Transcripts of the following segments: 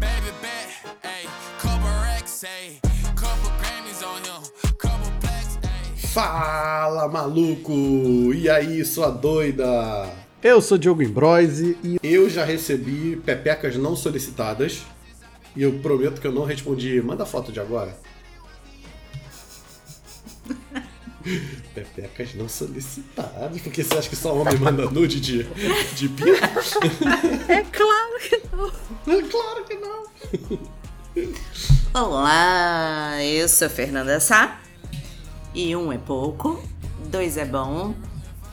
Baby bet, ayy, couple racks, ayy, couple Grammys on him, couple ayy. Fala maluco! E aí, sua doida? Eu sou Diogo Imbroise e eu já recebi pepecas não solicitadas. E eu prometo que eu não respondi. Manda foto de agora. Pepecas não solicitadas. Porque você acha que só homem manda nude de, de pinto? É claro que não. É claro que não. Olá, eu sou Fernanda Sá. E um é pouco, dois é bom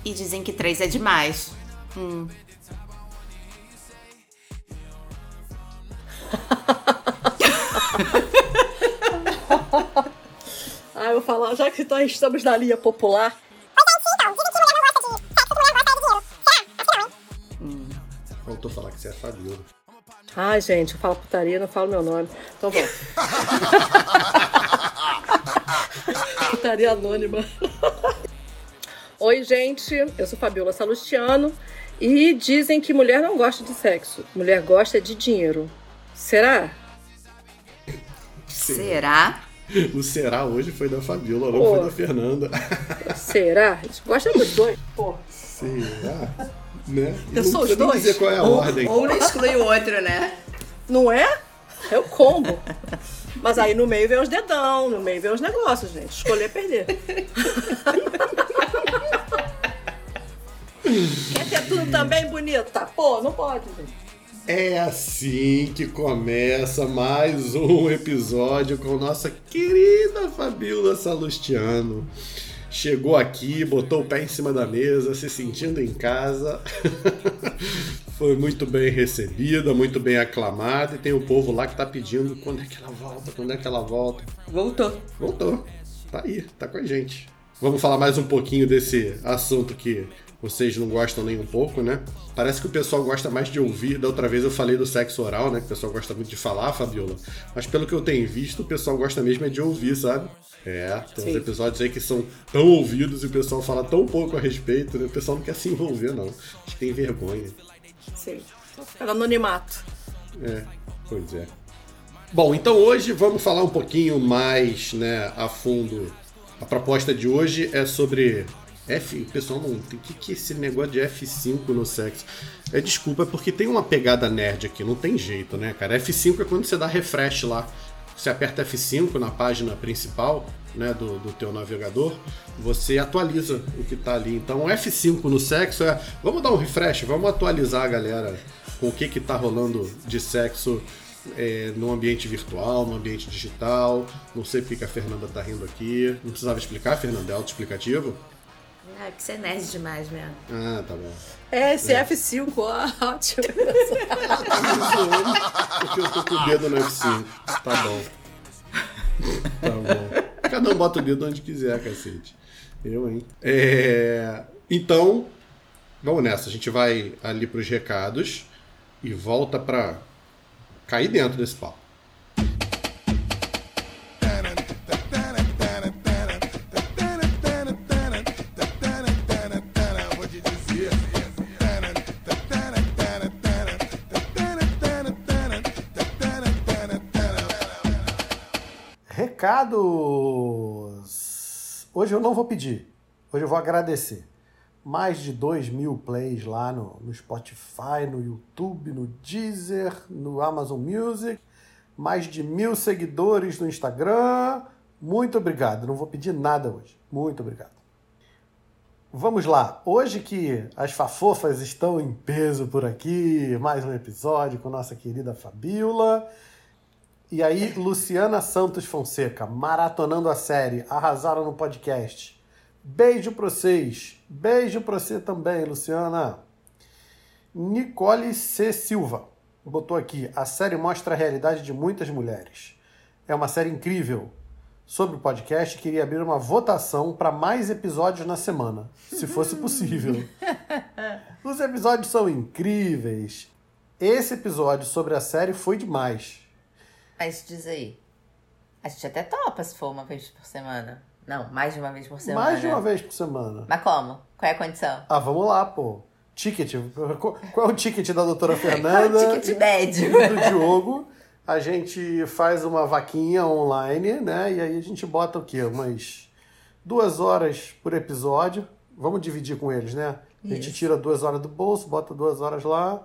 e dizem que três é demais. Hum. Ah, eu falar, já que nós estamos na linha popular, Faltou falar que você é Fabiola. Ai, gente, eu falo putaria, não falo meu nome. Então bom. putaria anônima. Oi, gente, eu sou Fabiola Salustiano e dizem que mulher não gosta de sexo, mulher gosta de dinheiro. Será? Será? O será hoje foi da Fabiola, não foi da Fernanda. Será? A gente gosta dos dois. Pô, Será? Né? Eu não sou os dois. dizer qual é a ordem. Ou não exclui o outro, né? não é? É o combo. Mas aí no meio vem os dedão, no meio vem os negócios, gente. Escolher é perder. Quer ter tudo também bonita? Pô, não pode, gente. É assim que começa mais um episódio com nossa querida Fabiola Salustiano. Chegou aqui, botou o pé em cima da mesa, se sentindo em casa. Foi muito bem recebida, muito bem aclamada. E tem o povo lá que tá pedindo quando é que ela volta, quando é que ela volta. Voltou. Voltou. Tá aí, tá com a gente. Vamos falar mais um pouquinho desse assunto que vocês não gostam nem um pouco, né? Parece que o pessoal gosta mais de ouvir. Da outra vez eu falei do sexo oral, né? Que o pessoal gosta muito de falar, Fabiola. Mas pelo que eu tenho visto, o pessoal gosta mesmo é de ouvir, sabe? É, tem uns episódios aí que são tão ouvidos e o pessoal fala tão pouco a respeito, né? O pessoal não quer se envolver, não. Acho que tem vergonha. Sim. No anonimato. É, pois é. Bom, então hoje vamos falar um pouquinho mais né, a fundo. A proposta de hoje é sobre F. O pessoal não. O que, que é esse negócio de F5 no sexo? É desculpa, é porque tem uma pegada nerd aqui, não tem jeito, né, cara? F5 é quando você dá refresh lá. Você aperta F5 na página principal né, do, do teu navegador, você atualiza o que tá ali. Então F5 no sexo é. Vamos dar um refresh, vamos atualizar a galera com o que, que tá rolando de sexo é, no ambiente virtual, no ambiente digital. Não sei porque que a Fernanda tá rindo aqui. Não precisava explicar, Fernanda? É autoexplicativo? É que você é nerd demais mesmo. Ah, tá bom. É, esse F5, ó, ótimo. Porque eu tô com o dedo no F5. Tá bom. Tá bom. Cada um bota o dedo onde quiser, cacete. Eu, hein? É... Então, vamos nessa. A gente vai ali pros recados e volta pra cair dentro desse papo. Recados! Hoje eu não vou pedir, hoje eu vou agradecer. Mais de 2 mil plays lá no, no Spotify, no YouTube, no Deezer, no Amazon Music. Mais de mil seguidores no Instagram. Muito obrigado. Não vou pedir nada hoje. Muito obrigado. Vamos lá. Hoje que as fafofas estão em peso por aqui, mais um episódio com nossa querida Fabiola. E aí, Luciana Santos Fonseca, maratonando a série, arrasaram no podcast. Beijo pra vocês. Beijo pra você também, Luciana. Nicole C. Silva botou aqui: a série mostra a realidade de muitas mulheres. É uma série incrível. Sobre o podcast, queria abrir uma votação para mais episódios na semana, se fosse possível. Os episódios são incríveis. Esse episódio sobre a série foi demais. Mas diz aí. A gente até topa se for uma vez por semana. Não, mais de uma vez por semana. Mais de uma vez por semana. Mas como? Qual é a condição? Ah, vamos lá, pô. Ticket. Qual é o ticket da doutora Fernanda? Qual é o ticket médio? E do Diogo. A gente faz uma vaquinha online, né? E aí a gente bota o quê? Umas duas horas por episódio. Vamos dividir com eles, né? A gente Isso. tira duas horas do bolso, bota duas horas lá.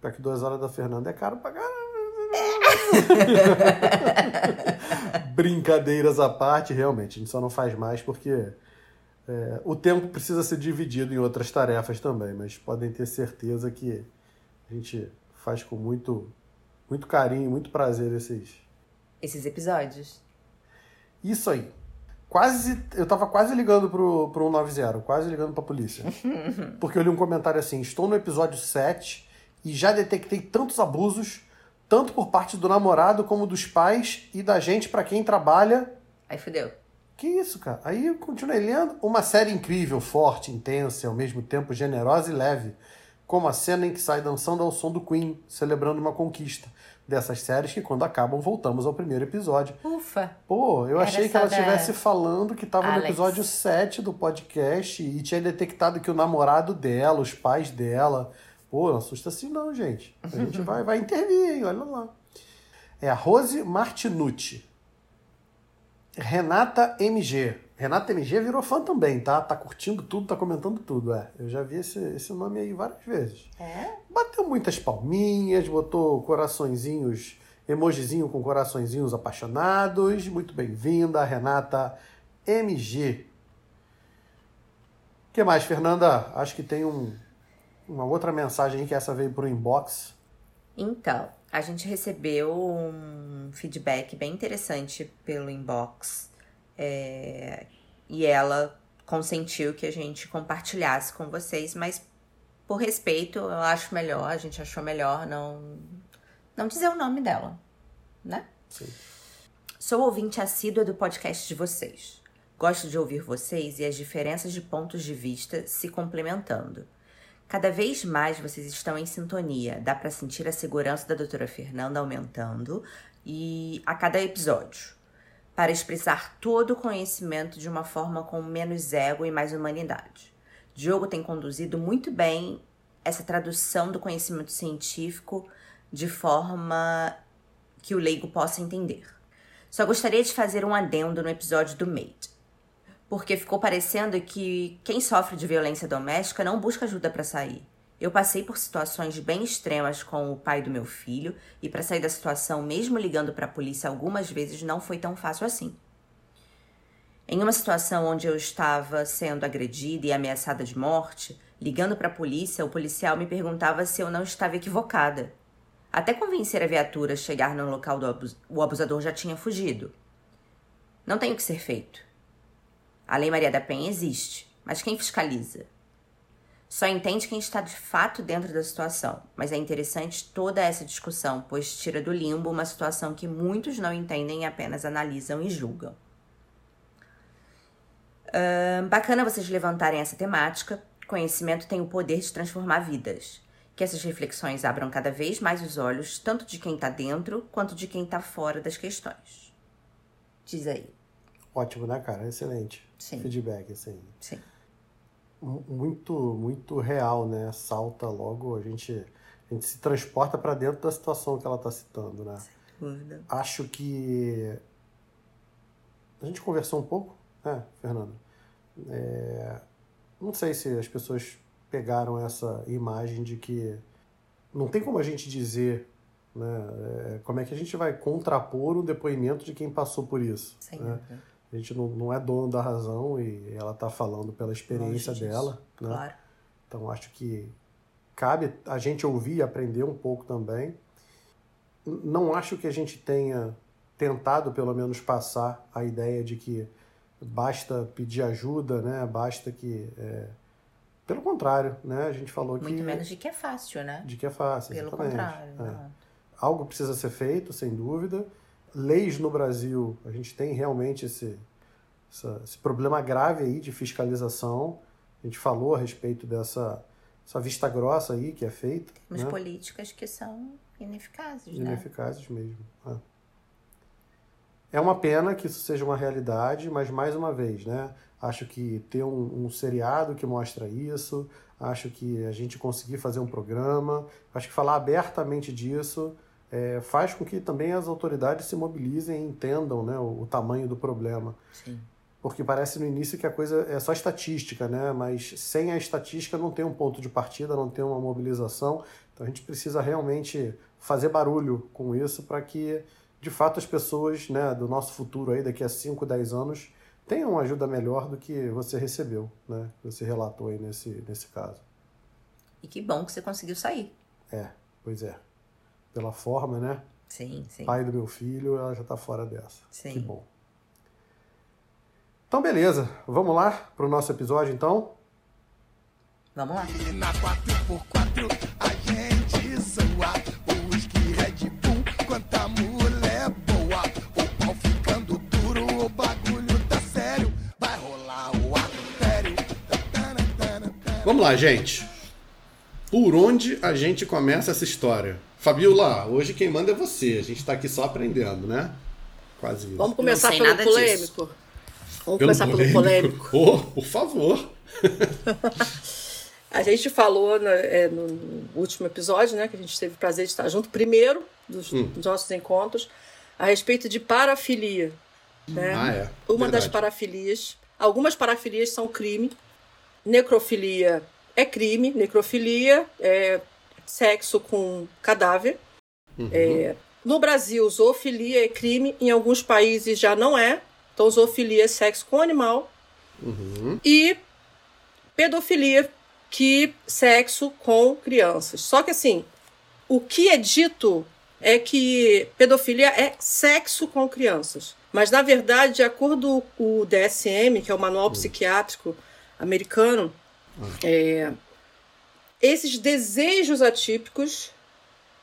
Pra que duas horas da Fernanda é caro pra caramba. Brincadeiras à parte, realmente. A gente só não faz mais porque é, o tempo precisa ser dividido em outras tarefas também. Mas podem ter certeza que a gente faz com muito, muito carinho, muito prazer esses. Esses episódios. Isso aí. Quase. Eu tava quase ligando pro, pro 190, quase ligando pra polícia. Porque eu li um comentário assim: estou no episódio 7 e já detectei tantos abusos, tanto por parte do namorado como dos pais e da gente pra quem trabalha. Aí fudeu. Que isso, cara? Aí eu continuei lendo. Uma série incrível, forte, intensa e ao mesmo tempo generosa e leve. Como a cena em que sai dançando ao som do Queen, celebrando uma conquista. Dessas séries que, quando acabam, voltamos ao primeiro episódio. Ufa. Pô, eu Era achei que ela da estivesse falando que estava no episódio 7 do podcast e tinha detectado que o namorado dela, os pais dela. Pô, não assusta assim não, gente. A gente vai, vai intervir, hein? Olha lá. É a Rose Martinucci. Renata MG. Renata MG virou fã também, tá? Tá curtindo tudo, tá comentando tudo, é. Eu já vi esse, esse nome aí várias vezes. É? Bateu muitas palminhas, botou coraçõezinhos, emojizinho com coraçõezinhos apaixonados. Muito bem-vinda, Renata MG. O que mais, Fernanda? Acho que tem um, uma outra mensagem que essa veio pro inbox. Então, a gente recebeu um feedback bem interessante pelo inbox. é, e ela consentiu que a gente compartilhasse com vocês, mas por respeito, eu acho melhor, a gente achou melhor não, não dizer o nome dela, né? Sim. Sou ouvinte assídua do podcast de vocês. Gosto de ouvir vocês e as diferenças de pontos de vista se complementando. Cada vez mais vocês estão em sintonia, dá pra sentir a segurança da doutora Fernanda aumentando e a cada episódio, para expressar todo o conhecimento de uma forma com menos ego e mais humanidade. Diogo tem conduzido muito bem essa tradução do conhecimento científico de forma que o leigo possa entender. Só gostaria de fazer um adendo no episódio do Mate porque ficou parecendo que quem sofre de violência doméstica não busca ajuda para sair. Eu passei por situações bem extremas com o pai do meu filho e para sair da situação, mesmo ligando para a polícia algumas vezes, não foi tão fácil assim. Em uma situação onde eu estava sendo agredida e ameaçada de morte, ligando para a polícia, o policial me perguntava se eu não estava equivocada. Até convencer a viatura a chegar no local do abus o abusador já tinha fugido. Não tem o que ser feito. A Lei Maria da Penha existe, mas quem fiscaliza? Só entende quem está de fato dentro da situação, mas é interessante toda essa discussão, pois tira do limbo uma situação que muitos não entendem e apenas analisam e julgam. Ahn, bacana vocês levantarem essa temática. Conhecimento tem o poder de transformar vidas. Que essas reflexões abram cada vez mais os olhos, tanto de quem está dentro quanto de quem está fora das questões. Diz aí. Ótimo, né, cara? Excelente. Sim. Feedback, assim. Sim. mu- muito muito real, né? Salta logo, a gente, a gente se transporta para dentro da situação que ela está citando, né? Dúvida. Acho que a gente conversou um pouco, né, Fernando? É, Não sei se as pessoas pegaram essa imagem de que não tem como a gente dizer, né? é, Como é que a gente vai contrapor o depoimento de quem passou por isso? Sem né? dúvida. A gente não, não é dono da razão e ela está falando pela experiência dela, né? Claro. Então acho que cabe a gente ouvir e aprender um pouco também. Não acho que a gente tenha tentado pelo menos passar a ideia de que basta pedir ajuda, né? Basta que é, pelo contrário, né? A gente falou Muito que menos de que é fácil, né? de que é fácil, Pelo exatamente. contrário. É. Algo precisa ser feito, sem dúvida. Leis no Brasil, a gente tem realmente esse, essa- esse problema grave aí de fiscalização. A gente falou a respeito dessa essa vista grossa aí que é feita. Temos né? políticas que são ineficazes, né? Ineficazes mesmo. É. É uma pena que isso seja uma realidade, mas mais uma vez, né? Acho que ter um, um seriado que mostra isso, acho que a gente conseguir fazer um programa, acho que falar abertamente disso é, faz com que também as autoridades se mobilizem e entendam né, o, o tamanho do problema. Sim. Porque parece no início que a coisa é só estatística, né? mas sem a estatística não tem um ponto de partida, não tem uma mobilização. Então a gente precisa realmente fazer barulho com isso para que, de fato, as pessoas né, do nosso futuro, aí, daqui a 5, 10 anos, tenham uma ajuda melhor do que você recebeu, né? que você relatou aí nesse, nesse caso. E que bom que você conseguiu sair. É, pois é. Pela forma, né? Sim, sim. Pai do meu filho, ela já está fora dessa. Sim. Que bom. Então, beleza. Vamos lá para o nosso episódio, então? Vamos lá. E na 4x4 a gente zoa. O whisky Red Bull, quanta mulher boa. O pau ficando duro, o bagulho tá sério. Vai rolar o adultério. Vamos lá, gente. Por onde a gente começa essa história? Fabiola, hoje quem manda é você. A gente está aqui só aprendendo, né? Quase isso. Vamos começar pelo nada polêmico? Vamos começar pelo polêmico. Oh, por favor. A gente falou né, é, no último episódio, né, que a gente teve o prazer de estar junto, primeiro dos, Hum. dos nossos encontros, a respeito de parafilia. Né? Ah, é. Uma das Verdade. parafilias. Algumas parafilias são crime. Necrofilia é crime. Necrofilia é sexo com cadáver. Uhum. É, no Brasil, zoofilia é crime. Em alguns países já não é. Então, zoofilia é sexo com animal. Uhum. E pedofilia, que sexo com crianças. Só que assim, o que é dito é que pedofilia é sexo com crianças. Mas, na verdade, de acordo com o DSM, que é o Manual Psiquiátrico Americano, é, esses desejos atípicos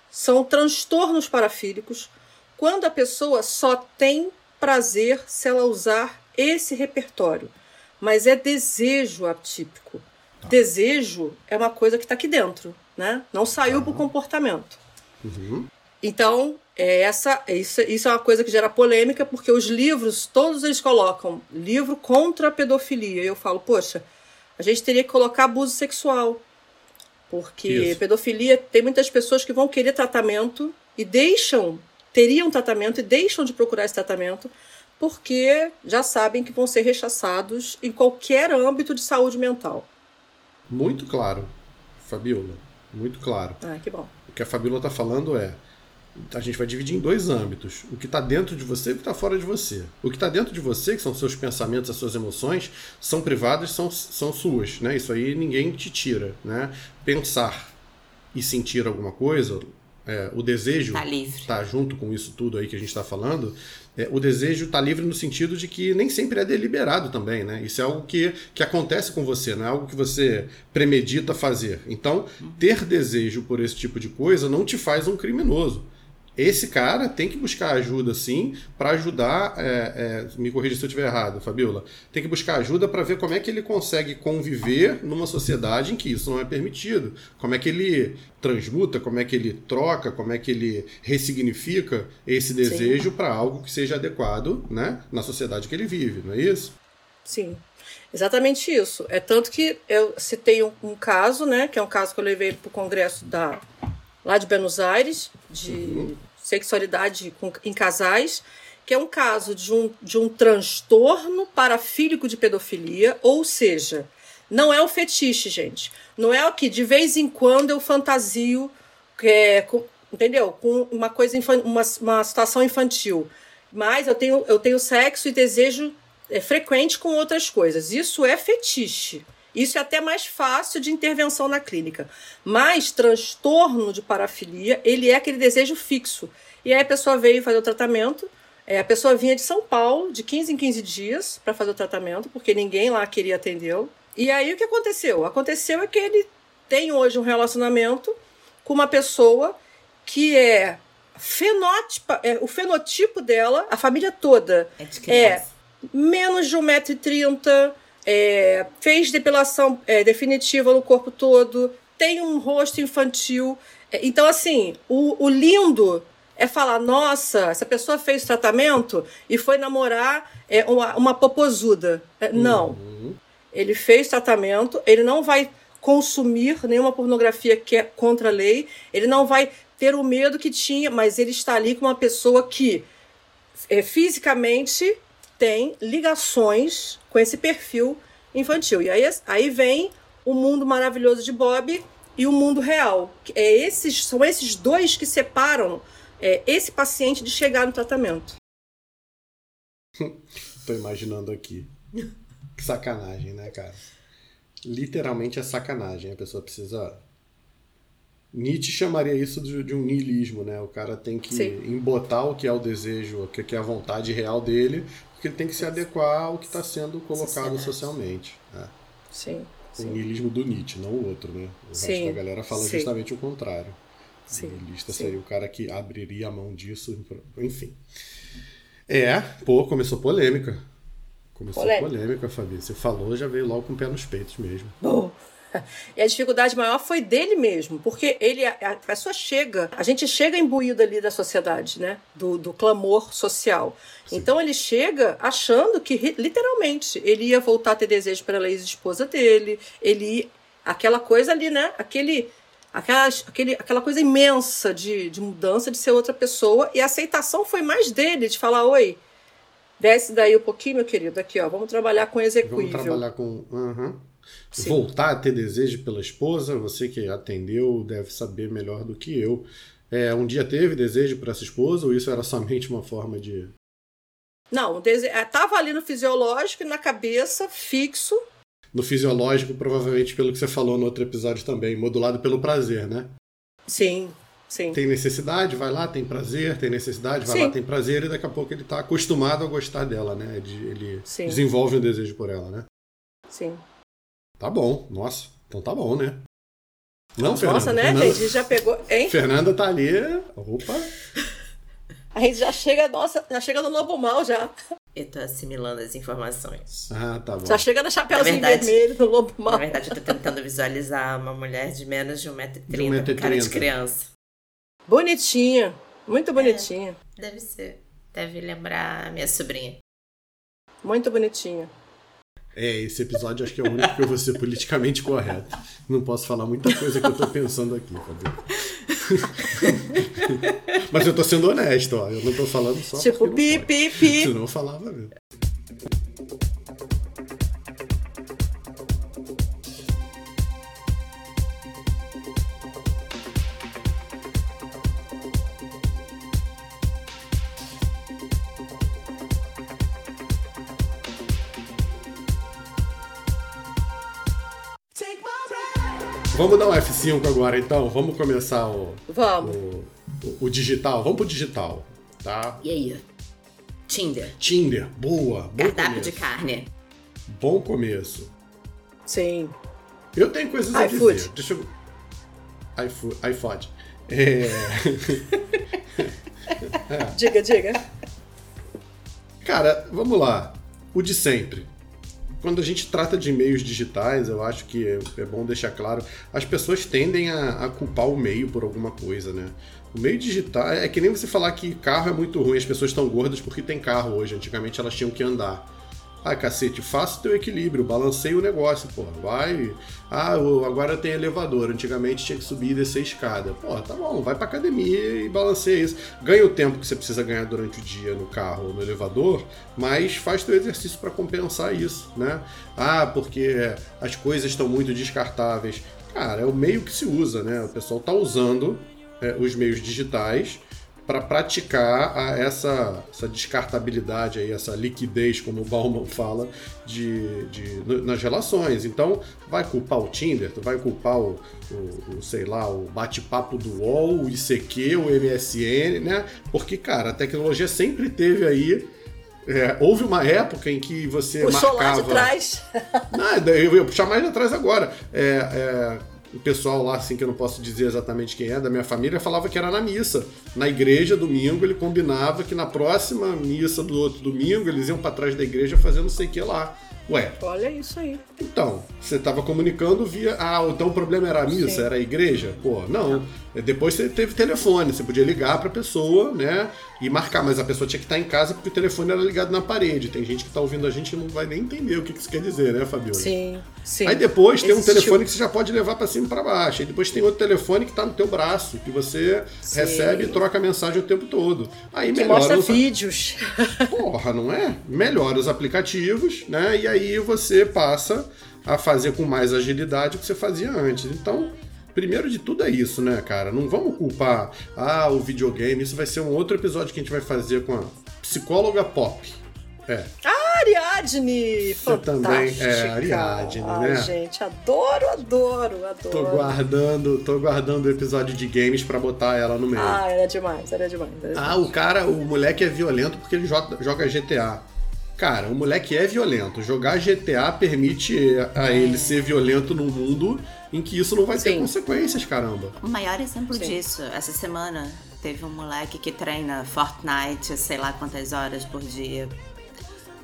são transtornos parafílicos quando a pessoa só tem prazer se ela usar esse repertório. Mas é desejo atípico. Desejo é uma coisa que está aqui dentro, né? Não saiu para o comportamento. Uhum. Então, é essa, isso, isso é uma coisa que gera polêmica, porque os livros, todos eles colocam livro contra a pedofilia. E eu falo, poxa, a gente teria que colocar abuso sexual. Porque Isso. pedofilia tem muitas pessoas que vão querer tratamento e deixam, teriam tratamento e deixam de procurar esse tratamento porque já sabem que vão ser rechaçados em qualquer âmbito de saúde mental. Muito claro, Fabiola. Muito claro. Ah, que bom. O que a Fabiola está falando é. A gente vai dividir em dois âmbitos. O que está dentro de você e o que está fora de você. O que está dentro de você, que são seus pensamentos, as suas emoções, são privadas, são, são suas. Né? Isso aí ninguém te tira. Né? Pensar e sentir alguma coisa, é, o desejo Tá livre. tá junto com isso tudo aí que a gente está falando, é, o desejo está livre no sentido de que nem sempre é deliberado também, né? Isso é algo que, que acontece com você, não é algo que você premedita fazer. Então, ter desejo por esse tipo de coisa não te faz um criminoso. Esse cara tem que buscar ajuda, sim, para ajudar. é, é, me corrija se eu estiver errado, Fabiola. Tem que buscar ajuda para ver como é que ele consegue conviver numa sociedade em que isso não é permitido. Como é que ele transmuta, como é que ele troca, como é que ele ressignifica esse desejo para algo que seja adequado né, na sociedade que ele vive, não é isso? Sim, exatamente isso. É tanto que eu citei um, um caso, né, que é um caso que eu levei para o congresso da, lá de Buenos Aires, de sexualidade com- em casais, que é um caso de um, de um transtorno parafílico de pedofilia, ou seja, não é o fetiche, gente. Não é o que de vez em quando eu fantasio, é, com- entendeu? Com uma coisa, uma, uma situação infantil. Mas eu tenho, eu tenho sexo e desejo é, frequente com outras coisas. Isso é fetiche. Isso é até mais fácil de intervenção na clínica. Mas transtorno de parafilia, ele é aquele desejo fixo. E aí a pessoa veio fazer o tratamento. é, a pessoa vinha de São Paulo, de 15 em 15 dias, para fazer o tratamento, porque ninguém lá queria atendê-lo. E aí o que aconteceu? Aconteceu é que ele tem hoje um relacionamento com uma pessoa que é fenótipa, é, o fenotipo dela, a família toda, É de é menos de 1,30m, é, fez depilação é, definitiva no corpo todo, tem um rosto infantil. É, então, assim, o, o lindo é falar, nossa, essa pessoa fez tratamento e foi namorar é, uma, uma popozuda. É, não. Uhum. Ele fez tratamento, ele não vai consumir nenhuma pornografia que é contra a lei, ele não vai ter o medo que tinha, mas ele está ali com uma pessoa que é, fisicamente tem ligações com esse perfil infantil. E aí, aí vem o mundo maravilhoso de Bob e o mundo real. É esses, são esses dois que separam é, esse paciente de chegar no tratamento. Tô imaginando aqui. Que sacanagem, né, cara? Literalmente é sacanagem. A pessoa precisa. Nietzsche chamaria isso de, um niilismo, né? O cara tem que Sim. embotar o que é o desejo, o que é a vontade real dele, porque ele tem que se adequar ao que está sendo colocado socialmente. né? Sim. O sim. niilismo do Nietzsche, não o outro, né? O resto Sim, da galera fala sim. justamente o contrário. Sim, O niilista seria o cara que abriria a mão disso, enfim. É, pô, começou polêmica. Começou Polêmica. polêmica, Fabi. Você falou, já veio logo com o pé nos peitos mesmo. Bom. E a dificuldade maior foi dele mesmo, porque ele, a pessoa chega, a gente chega imbuído ali da sociedade, né? Do, do clamor social. Então ele chega achando que, literalmente, ele ia voltar a ter desejo pela ex-esposa dele, ele aquela coisa ali, né? Aquele, aquela, aquele, aquela coisa imensa de, de mudança, de ser outra pessoa, e a aceitação foi mais dele, de falar, oi, desce daí um pouquinho, meu querido, aqui, ó, vamos trabalhar com Vamos execuível. trabalhar com. Aham. Sim. Voltar a ter desejo pela esposa, você que atendeu deve saber melhor do que eu. É, um dia teve desejo por essa esposa ou isso era somente uma forma de. Não, o dese... eh, tava ali no fisiológico e na cabeça, fixo. No fisiológico, provavelmente pelo que você falou no outro episódio também, modulado pelo prazer, né? Sim, sim. Tem necessidade, vai lá, tem prazer, tem necessidade, vai Sim. lá, tem prazer, e daqui a pouco ele tá acostumado a gostar dela, né? Ele Sim. desenvolve um desejo por ela, né? Sim. Tá bom, nossa, então tá bom, né? Não, Nossa, Fernanda, né, Fernanda, gente? Já pegou. Hein? Fernanda tá ali. Opa! A gente já chega, nossa, já chega no lobo mal já. Eu tô assimilando as informações. Ah, tá bom. Já chega no chapéuzinho Na verdade- vermelho, no lobo Na mal. verdade, eu tô tentando visualizar uma mulher de menos de 1,30m De 1,30m. com cara de criança. Bonitinha. Muito bonitinha. Deve ser. Deve lembrar a minha sobrinha. Muito bonitinha. É, esse episódio acho que é o único que eu vou ser politicamente correto. Não posso falar muita coisa que eu tô pensando aqui, Fabi. Mas eu tô sendo honesto, ó. Eu não tô falando só tipo, pi, não pi, pi. Senão eu falava mesmo. Vamos dar um F5 agora, então. Vamos começar o, Vamos. o, o digital. Vamos pro digital, tá? E aí? Tinder. Tinder, boa. Bom Cardápio de começo. carne. Bom começo. Sim. Eu tenho coisas a iFood. dizer. Deixa eu. iFood. iFood. É... Diga, diga. Cara, vamos lá. O de sempre. Quando a gente trata de e-mails digitais, eu acho que é, é bom deixar claro, as pessoas tendem a, a culpar o meio por alguma coisa, né? O meio digital é que nem você falar que carro é muito ruim, as pessoas estão gordas porque tem carro hoje. Antigamente elas tinham que andar. Ah, cacete, faça teu equilíbrio, balanceia o negócio, pô. Vai. Ah, agora tem elevador. Antigamente tinha que subir e descer escada. Pô, tá bom, vai pra academia e balanceia isso. Ganha o tempo que você precisa ganhar durante o dia no carro ou no elevador, mas faz teu exercício para compensar isso, né? Ah, porque as coisas estão muito descartáveis. Cara, é o meio que se usa, né? O pessoal tá usando é, os meios digitais para praticar a- essa, essa descartabilidade, aí, essa liquidez, como o Bauman fala, de, de- nas relações. Então, vai culpar o Tinder, tu vai culpar o, o- o, sei lá, o bate-papo do UOL, o ICQ, o MSN, né? Porque, cara, a tecnologia sempre teve aí. é, houve uma época em que você Puxou marcava... lá de trás. Nada, eu ia puxar mais de atrás agora. É, é, o pessoal lá, assim, que eu não posso dizer exatamente quem é, da minha família, falava que era na missa. Na igreja, domingo, ele combinava que na próxima missa do outro domingo, eles iam pra trás da igreja fazer não sei o que lá. Ué, Olha isso aí. então, você estava comunicando via. Ah, então o problema era a missa, Sim. era a igreja? Pô, não. Depois você teve telefone, você podia ligar pra pessoa, né? E marcar, mas a pessoa tinha que estar em casa porque o telefone era ligado na parede. Tem gente que tá ouvindo a gente e não vai nem entender o que isso quer dizer, né, Fabiola? Sim, sim. Aí depois tem um Existiu. telefone que você já pode levar pra cima e pra baixo. Aí depois tem outro telefone que tá no teu braço, que você Sim. recebe e troca mensagem o tempo todo. Aí Que melhora mostra os- vídeos. Porra, não é? Melhora os aplicativos, né? E aí você passa a fazer com mais agilidade o que você fazia antes. Então, primeiro de tudo é isso, né, cara? Não vamos culpar, ah, o videogame. Isso vai ser um outro episódio que a gente vai fazer com a psicóloga pop. É. Ariadne! Você também é Ariadne, Ai, né? gente, adoro, adoro, adoro. Tô guardando, tô guardando o episódio de games pra botar ela no meio. Ah, era demais, era demais. Era demais. Ah, o cara, o moleque é violento porque ele joga, joga GTA. Cara, o moleque é violento. Jogar GTA permite a ele ser violento num mundo em que isso não vai ter Sim. consequências, caramba. O maior exemplo Sim. disso, essa semana, teve um moleque que treina Fortnite, sei lá quantas horas por dia.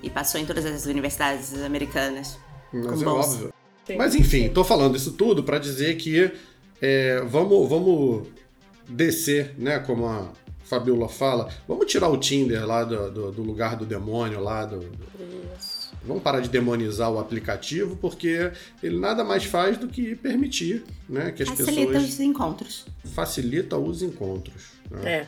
E passou em todas as universidades americanas. Mas Com é bolsa. óbvio. Sim. Mas enfim, tô falando isso tudo pra dizer que é, vamos, vamos descer, né? Como a Fabiola fala, vamos tirar o Tinder lá do, do- do lugar do demônio lá do, do- Isso. Vamos parar de demonizar o aplicativo, porque ele nada mais faz do que permitir né, que as Facilita pessoas os encontros. facilita os encontros. né? É.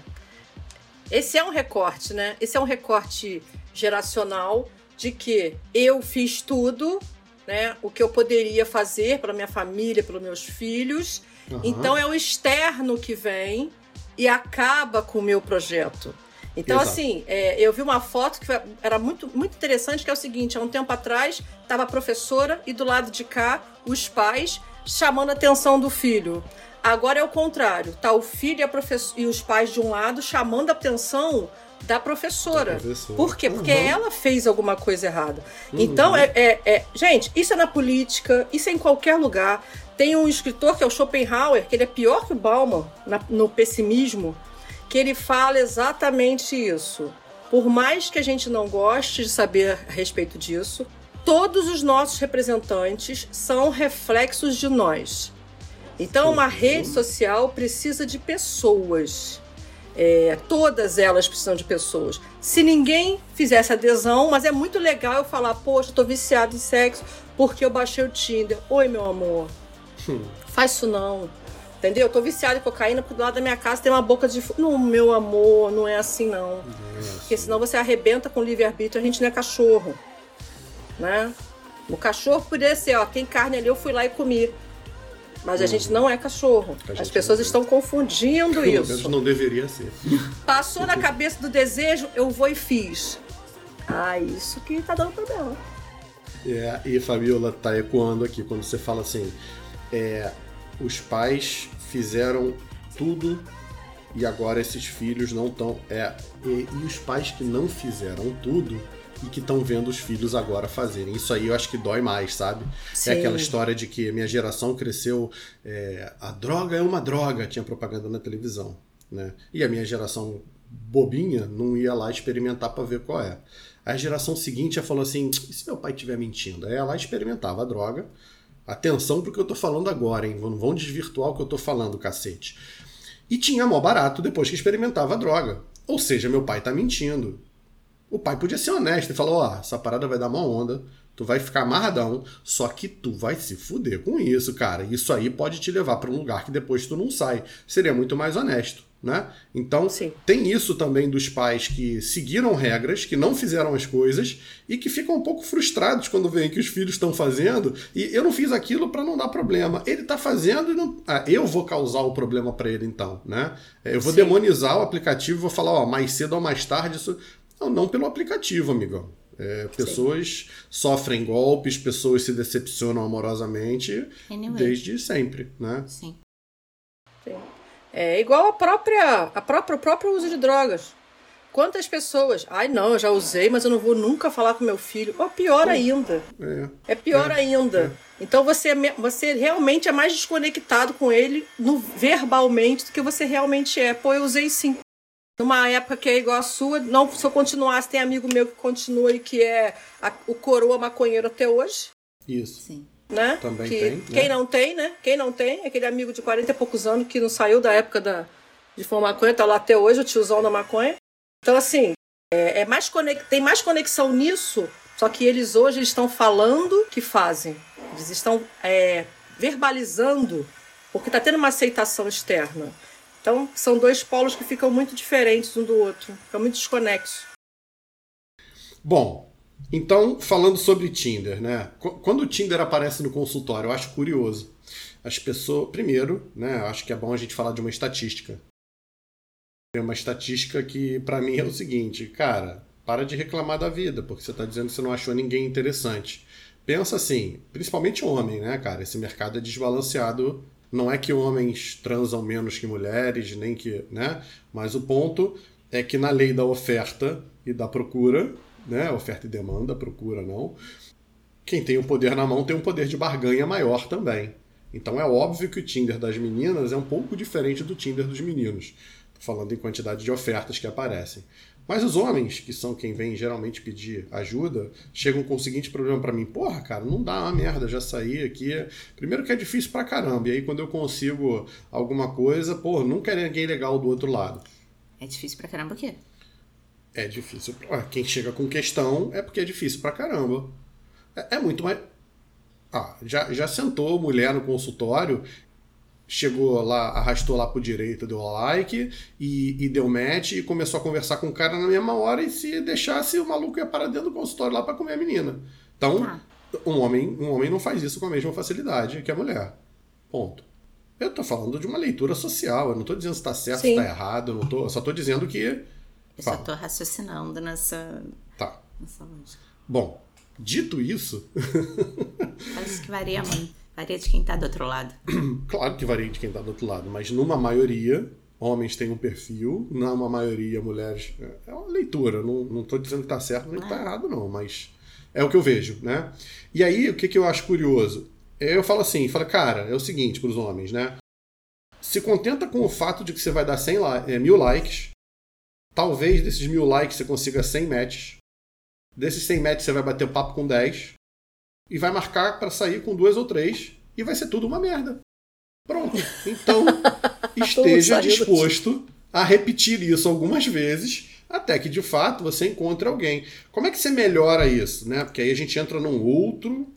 Esse é um recorte, né? Esse é um recorte geracional de que eu fiz tudo, né? O que eu poderia fazer para minha família, para meus filhos. Aham. Então é o externo que vem e acaba com o meu projeto. Então, Exato. assim, é, eu vi uma foto que era muito, muito interessante, que é o seguinte, há um tempo atrás, estava a professora e do lado de cá, os pais chamando a atenção do filho. Agora é o contrário, tá o filho e, a profess- e os pais de um lado chamando a atenção da professora. Da professora. Por quê? Porque Uhum. ela fez alguma coisa errada. Então, é, é- é- gente, isso é na política, isso é em qualquer lugar. Tem um escritor que é o Schopenhauer, que ele é pior que o Bauman na- no pessimismo, que ele fala exatamente isso. Por mais que a gente não goste de saber a respeito disso, todos os nossos representantes são reflexos de nós. Então, uma rede social precisa de pessoas. É, todas elas precisam de pessoas. Se ninguém fizesse adesão, mas é muito legal eu falar, poxa, eu tô viciado em sexo porque eu baixei o Tinder. Oi, meu amor. Faz isso não. Entendeu? Eu tô viciado em cocaína porque do lado da minha casa tem uma boca de. Não, meu amor, não é assim não. Porque senão você arrebenta com livre-arbítrio, a gente não é cachorro. Né? O cachorro poderia ser, ó, tem carne ali, eu fui lá e comi. Mas a gente não é cachorro. As pessoas é. estão confundindo Pelo menos isso. não deveria ser. Passou na cabeça do desejo, eu vou e fiz. Ah, isso que tá dando problema. É, e Fabiola tá ecoando aqui quando você fala assim: é, os pais fizeram tudo e agora esses filhos não estão. É, e, e os pais que não fizeram tudo e que estão vendo os filhos agora fazerem. Isso aí eu acho que dói mais, sabe? Sim. É aquela história de que minha geração cresceu. é, a droga é uma droga, tinha propaganda na televisão. Né? E a minha geração bobinha não ia lá experimentar para ver qual é. A geração seguinte já falou assim: e se meu pai estiver mentindo? Aí ela experimentava a droga. Atenção pro que eu tô falando agora, hein? Não vão desvirtuar o que eu tô falando, cacete. E tinha mó barato depois que experimentava a droga. Ou seja, meu pai tá mentindo. O pai podia ser honesto e falar: ó, essa parada vai dar uma onda, tu vai ficar amarradão, só que tu vai se fuder com isso, cara. Isso aí pode te levar pra um lugar que depois tu não sai. Seria muito mais honesto, né? Então, Sim. tem isso também dos pais que seguiram regras, que não fizeram as coisas e que ficam um pouco frustrados quando veem que os filhos estão fazendo e eu não fiz aquilo pra não dar problema. Ele tá fazendo e não. Ah, eu vou causar o problema pra ele então, né? É, Eu vou Sim. demonizar o aplicativo e vou falar, ó, mais cedo ou mais tarde isso. Não, não pelo aplicativo, amigão. É, pessoas sofrem golpes, pessoas se decepcionam amorosamente Anyway. desde sempre, né? Sim. É igual a própria, a própria, o próprio uso de drogas. Quantas pessoas, ai não, eu já usei, mas eu não vou nunca falar com meu filho. Ou pior ainda. É. É pior ainda. Então você, é você realmente é mais desconectado com ele no, verbalmente do que você realmente é. Pô, eu usei sim. Numa época que é igual a sua, não, se eu continuasse, tem amigo meu que continua e que é a- o coroa maconheiro até hoje. Isso. Sim. Né? Também que tem, né? Quem não tem, né? Quem não tem, aquele amigo de 40 e poucos anos que não saiu da época da, de fumar maconha, tá lá até hoje, o tiozão da maconha. Então, assim, é, é mais conex... tem mais conexão nisso, só que eles hoje estão falando que fazem. Eles estão é, verbalizando, porque está tendo uma aceitação externa. Então, são dois polos que ficam muito diferentes um do outro, ficam muito desconexos. Bom, então, falando sobre Tinder, né? Qu- Quando o Tinder aparece no consultório, eu acho curioso. As pessoas. Primeiro, né? Acho que é bom a gente falar de uma estatística. Tem uma estatística que, pra mim, é o seguinte, cara, para de reclamar da vida, porque você tá dizendo que você não achou ninguém interessante. Pensa assim, principalmente homem, né, cara? Esse mercado é desbalanceado. Não é que homens transam menos que mulheres, nem que. né? Mas o ponto é que na lei da oferta e da procura, né? Oferta e demanda, procura não. Quem tem o poder na mão tem um poder de barganha maior também. Então é óbvio que o Tinder das meninas é um pouco diferente do Tinder dos meninos. Falando em quantidade de ofertas que aparecem. Mas os homens, que são quem vem geralmente pedir ajuda, chegam com o seguinte problema pra mim: porra, cara, não dá uma merda, já saí aqui. Primeiro que é difícil pra caramba, e aí quando eu consigo alguma coisa, porra, nunca é ninguém legal do outro lado. É difícil pra caramba o quê? É difícil. Ué, Quem chega com questão é porque é difícil pra caramba. É, é muito mais. Ah, já, já sentou mulher no consultório, chegou lá, arrastou lá pro direito, deu like e, e deu match e começou a conversar com o cara na mesma hora e se deixasse o maluco ia parar dentro do consultório lá pra comer a menina. Então, Tá. um, homem, um homem não faz isso com a mesma facilidade que a mulher. Ponto. Eu tô falando de uma leitura social, eu não tô dizendo se tá certo, se Sim. tá errado, eu, não tô, eu só tô dizendo que. Eu só Fala. tô raciocinando nessa, Tá. nessa lógica. Bom, dito isso, Parece que varia muito. Varia de quem tá do outro lado. claro que varia de quem está do outro lado, mas numa maioria, homens têm um perfil, numa maioria, mulheres. É uma leitura, não, não tô dizendo que tá certo nem que tá errado, não, mas é o que eu vejo, né? E aí, o que, que eu acho curioso? Eu falo assim, falo, cara, é o seguinte para os homens, né? Se contenta com o fato de que você vai dar 100 li- é, mil likes, talvez desses mil likes você consiga 100 matches, desses 100 matches você vai bater papo com 10, e vai marcar para sair com duas ou três e vai ser tudo uma merda. Pronto. Então, esteja disposto a repetir isso algumas vezes até que de fato você encontre alguém. Como é que você melhora isso, né? Porque aí a gente entra num outro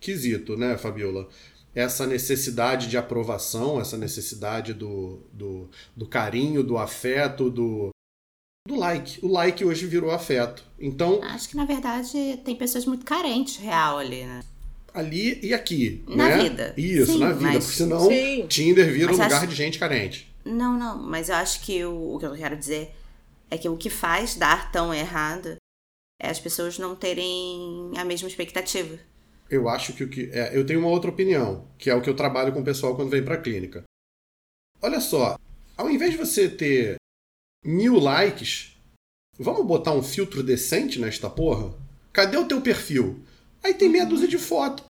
quesito, né, Fabiola? Essa necessidade de aprovação, essa necessidade do, do, do carinho, do afeto, do, do like. O like hoje virou afeto. Então, Acho que, na verdade, tem pessoas muito carentes, real, ali, né? ali e aqui. Na né? vida. Isso, Sim, na vida. mas- Porque senão Sim. Tinder vira um Mas lugar acho- de gente carente. Não, não, mas eu acho que o, o que eu quero dizer é que o que faz dar tão errado é as pessoas não terem a mesma expectativa. Eu acho que o que. é, eu tenho uma outra opinião, que é o que eu trabalho com o pessoal quando vem pra clínica. Olha só, ao invés de você ter mil likes, vamos botar um filtro decente nesta porra? Cadê o teu perfil? Aí tem meia dúzia de foto.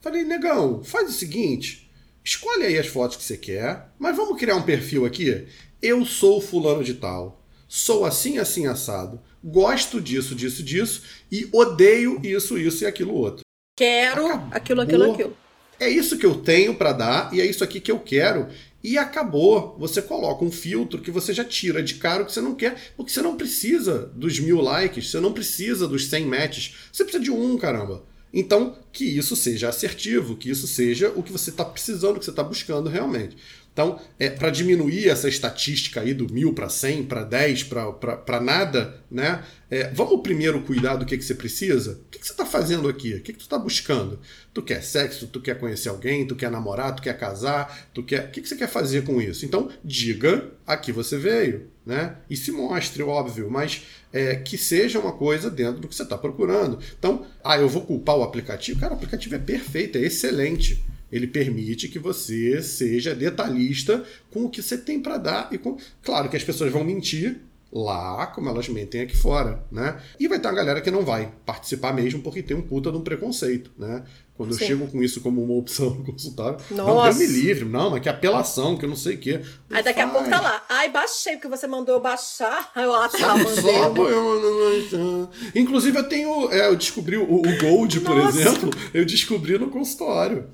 Falei, negão, faz o seguinte: escolhe aí as fotos que você quer, mas vamos criar um perfil aqui. Eu sou fulano de tal. Sou assim, assim, assado. Gosto disso, disso, disso. E odeio isso, isso e aquilo outro. Quero Acabou. aquilo, aquilo, aquilo. É isso que eu tenho pra dar e é isso aqui que eu quero. E acabou. Você coloca um filtro que você já tira de cara o que você não quer, porque você não precisa dos mil likes, você não precisa dos 100 matches, você precisa de um, caramba. Então, que isso seja assertivo, que isso seja o que você está precisando, o que você está buscando realmente. Então, é, para diminuir essa estatística aí do mil para 100, para 10, para nada, né? É, vamos primeiro cuidar do que, que você precisa? O que, que você está fazendo aqui? O que, que tu está buscando? Tu quer sexo? Tu quer conhecer alguém? Tu quer namorar? Tu quer casar? Tu quer... O que, que você quer fazer com isso? Então, diga a que você veio, né? E se mostre, óbvio, mas é, que seja uma coisa dentro do que você está procurando. Então, ah, eu vou culpar o aplicativo? Cara, o aplicativo é perfeito, é excelente. Ele permite que você seja detalhista com o que você tem para dar e com... claro que as pessoas vão mentir lá como elas mentem aqui fora, né? E vai ter uma galera que não vai participar mesmo porque tem um puta de um preconceito, né? Quando Sim. eu chego com isso como uma opção no consultório, não, Nossa. Deus me livre, não, mas que apelação, que eu não sei o quê. Aí daqui a Faz. pouco tá lá. Ai, baixei, porque você mandou eu baixar. Aí eu, ah, tá, Só mandei. põe uma- Inclusive, eu tenho. é, eu descobri o, o Gold, por Nossa. exemplo, eu descobri no consultório.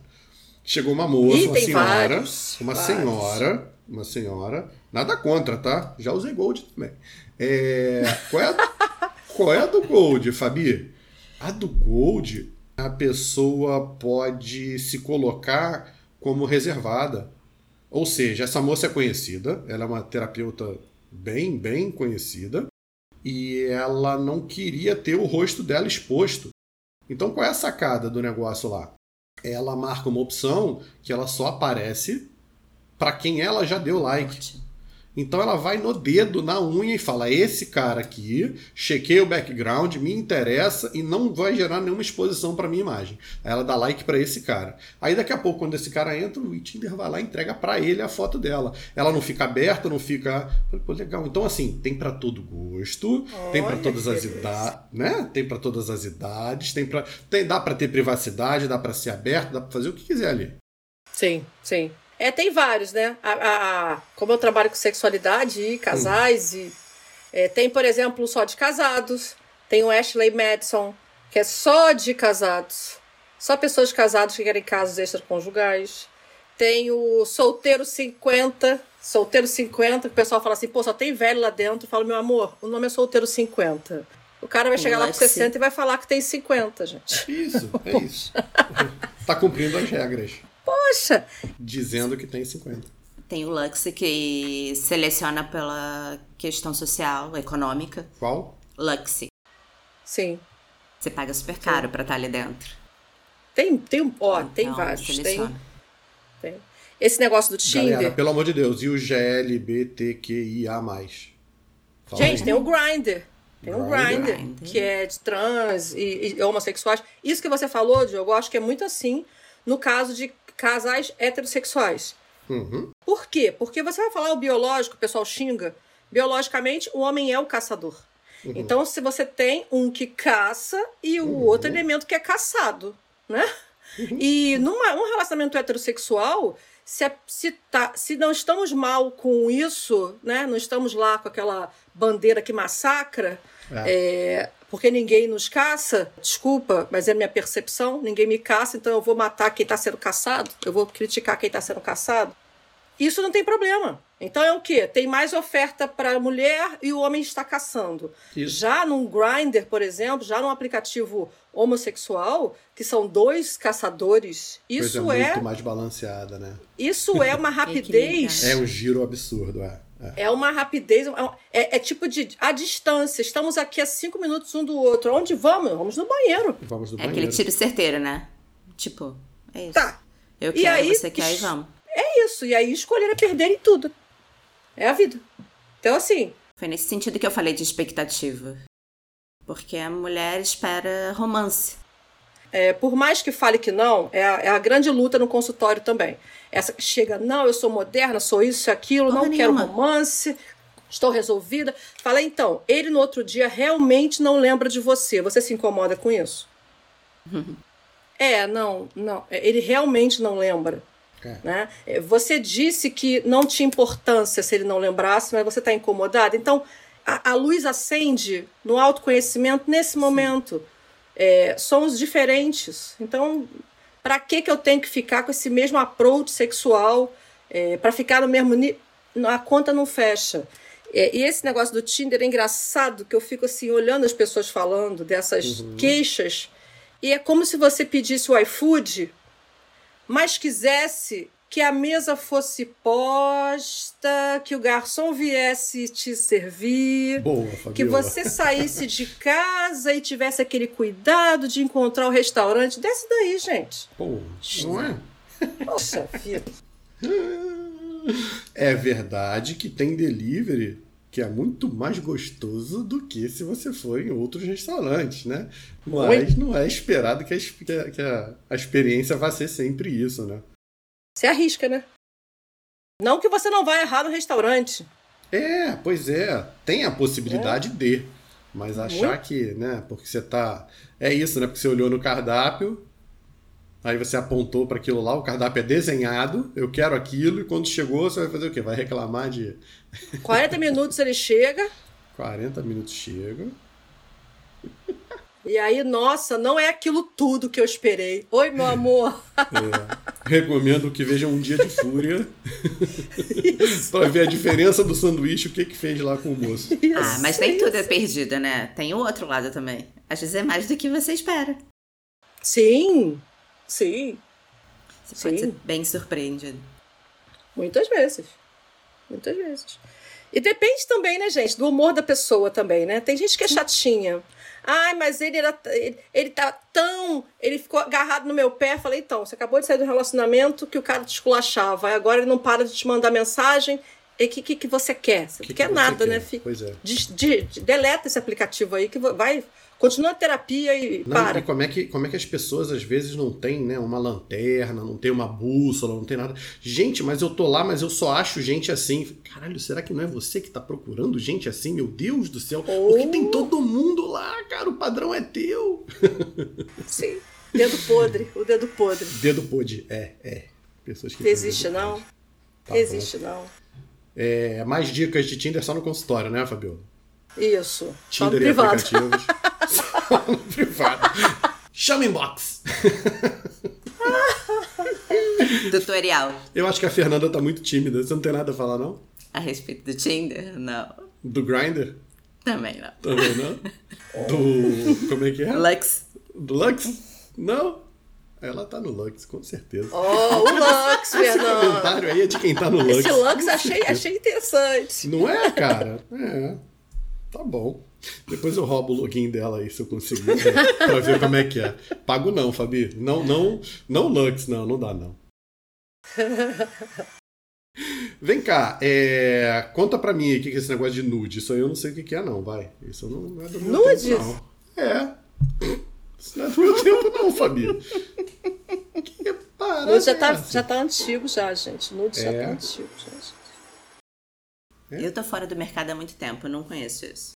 Chegou uma moça, Ih, uma senhora. vários, uma vários. senhora. Uma senhora. Nada contra, tá? Já usei Gold também. É, qual, é a, qual é a do Gold, Fabi? A do Gold, a pessoa pode se colocar como reservada. Ou seja, essa moça é conhecida, ela é uma terapeuta bem, bem conhecida, e ela não queria ter o rosto dela exposto. Então, qual é a sacada do negócio lá? Ela marca uma opção que ela só aparece para quem ela já deu like. Então ela vai no dedo, na unha e fala: esse cara aqui, chequei o background, me interessa e não vai gerar nenhuma exposição para minha imagem. Aí ela dá like para esse cara. Aí daqui a pouco, quando esse cara entra, o Tinder vai lá e entrega para ele a foto dela. Ela não fica aberta, não fica. Pô, legal. Então assim, tem para todo gosto, tem para Olha todas as idades, né? Tem para todas as idades, tem para tem dá para ter privacidade, dá para ser aberto, dá para fazer o que quiser ali. Sim, sim. É, tem vários, né? A, a- a- como eu trabalho com sexualidade e casais, e é, tem, por exemplo, só de casados. Tem o Ashley Madison, que é só de casados. Só pessoas casadas que querem casos extraconjugais. Tem o Solteiro 50. Solteiro 50, que o pessoal fala assim, pô, só tem velho lá dentro. Eu falo, meu amor, o nome é Solteiro 50. O cara vai chegar lá com Lexi. 60 e vai falar que tem 50, gente. Isso, é isso. tá cumprindo as regras, Poxa, dizendo que tem 50. Tem o Lux que seleciona pela questão social, econômica. Qual? Lux. sim. Você paga super caro pra estar ali dentro. Tem, tem, um- ó, tem Então, vários. Tem, seleciona. tem. Esse negócio do Tinder. Galera, pelo amor de Deus, e o GLBTQIA+. Fala Gente, aí. tem o Grindr. Tem o Grindr. que é de trans e, e homossexuais. Isso que você falou, Diogo, eu acho que é muito assim no caso de casais heterossexuais. Uhum. Por quê? Porque você vai falar o biológico, o pessoal xinga. Biologicamente, o homem é o caçador. Então, se você tem um que caça e o outro elemento que é caçado, né? E numa, um relacionamento heterossexual, se, é- se, tá, se não estamos mal com isso, né? Não estamos lá com aquela bandeira que massacra, é, porque ninguém nos caça, desculpa, mas é a minha percepção, ninguém me caça, então eu vou matar quem está sendo caçado, eu vou criticar quem está sendo caçado. Isso não tem problema. Então é o quê? Tem mais oferta para a mulher e o homem está caçando. Isso. Já num Grindr, por exemplo, já num aplicativo homossexual, que são dois caçadores, isso Coisa é, muito mais balanceada, né? isso é uma rapidez. É um giro absurdo, é. É. É uma rapidez, é, é- é tipo de a distância. Estamos aqui a cinco minutos um do outro. Onde vamos? Vamos no banheiro. Vamos do É aquele banheiro. tiro certeiro, né? Tipo, é isso. Tá. Eu E quero, aí, você quer e vamos. É isso. E aí escolheram perder em tudo. É a vida. Então, assim, Foi nesse sentido que eu falei de expectativa. Porque a mulher espera romance. É, por mais que fale que não, é a, é a grande luta no consultório também. Essa que chega, não, eu sou moderna, sou isso e aquilo, Porra não quero nenhuma. romance, estou resolvida. Fala, então, ele no outro dia realmente não lembra de você. Você se incomoda com isso? É, não, não. É, Ele realmente não lembra. É. Né? É, Você disse que não tinha importância se ele não lembrasse, mas você está incomodado. Então, a, a luz acende no autoconhecimento nesse momento. É, somos diferentes. Então, para que, que eu tenho que ficar com esse mesmo approach sexual? para ficar no mesmo nível? A conta não fecha. É, e esse negócio do Tinder é engraçado, que eu fico assim, olhando as pessoas falando dessas queixas, e é como se você pedisse o iFood, mas quisesse que a mesa fosse posta, que o garçom viesse te servir, Boa, que você saísse de casa e tivesse aquele cuidado de encontrar o restaurante. Desce daí, gente. Pô, não é? Poxa vida. É verdade que tem delivery que é muito mais gostoso do que se você for em outros restaurantes, né? Mas não é esperado que a- que a- a experiência vá ser sempre isso, né? Você arrisca, né? Não que você não vai errar no restaurante. É, pois é. Tem a possibilidade de. Mas achar que, né? Porque você tá. É isso, né? Porque você olhou no cardápio, aí você apontou para aquilo lá, o cardápio é desenhado, eu quero aquilo, e quando chegou, você vai fazer o quê? Vai reclamar de 40 minutos ele chega, 40 minutos chega. E aí, nossa, não é aquilo tudo que eu esperei. Oi, meu amor. É. Recomendo que vejam um dia de fúria para ver a diferença do sanduíche, o que que fez lá com o moço. Ah, mas nem tudo é perdido, né? Tem o outro lado também. Às vezes é mais do que você espera. Sim, sim, Você pode Sim. ser bem surpreendido. muitas vezes. Muitas vezes. E depende também, né, gente, do humor da pessoa também, né? Tem gente que é chatinha. Ai, mas ele era. Ele, ele tá tão. Ele ficou agarrado no meu pé. Falei, então, você acabou de sair do relacionamento que o cara te esculachava. Agora ele não para de te mandar mensagem. E o que, que, que você quer? Você Que não que quer nada, quer? né, filho? Pois é. De, de- de- deleta esse aplicativo aí que vai. Continua a terapia e Não, para. e como é, que, como é que as pessoas às vezes não têm né, uma lanterna, não tem uma bússola, não tem nada. Gente, mas eu tô lá, mas eu só acho gente assim. Caralho, será que não é você que tá procurando gente assim? Meu Deus do céu. Porque tem todo mundo lá, cara. O padrão é teu. Sim. Dedo podre, o dedo podre. Dedo pode. É, é. Pessoas que existe, não. podre. Tá existe, não. É, mais dicas de Tinder só no consultório, né, Fabiola? Isso. Tinder e privado. aplicativos. só no privado. Chama inbox. Tutorial Eu acho que a Fernanda tá muito tímida. Você não tem nada a falar, não? a respeito do Tinder? Não. Do Grindr? Também não. Também não? Do. Como é que é? Lux. Do Lux? Não. Ela tá no Lux, com certeza. Oh, o Lux, Esse Fernando. comentário aí é de quem tá no Lux. Esse Lux achei, achei interessante. Não é, cara? É. Tá bom. Depois eu roubo o login dela aí, se eu conseguir, pra, pra ver como é que é. Pago não, Fabi. Não, não, não Lux, não, não dá não. Vem cá, é, conta pra mim o que é esse negócio de nude. Isso aí eu não sei o que é, não, vai. Isso não não é do meu Nudes? tempo, não. É. Isso não é do meu tempo, não, Fabi. Que parada Nude já tá, é essa? já tá antigo já, gente. Nude já É. tá antigo, gente. Eu tô fora do mercado há muito tempo, eu não conheço isso.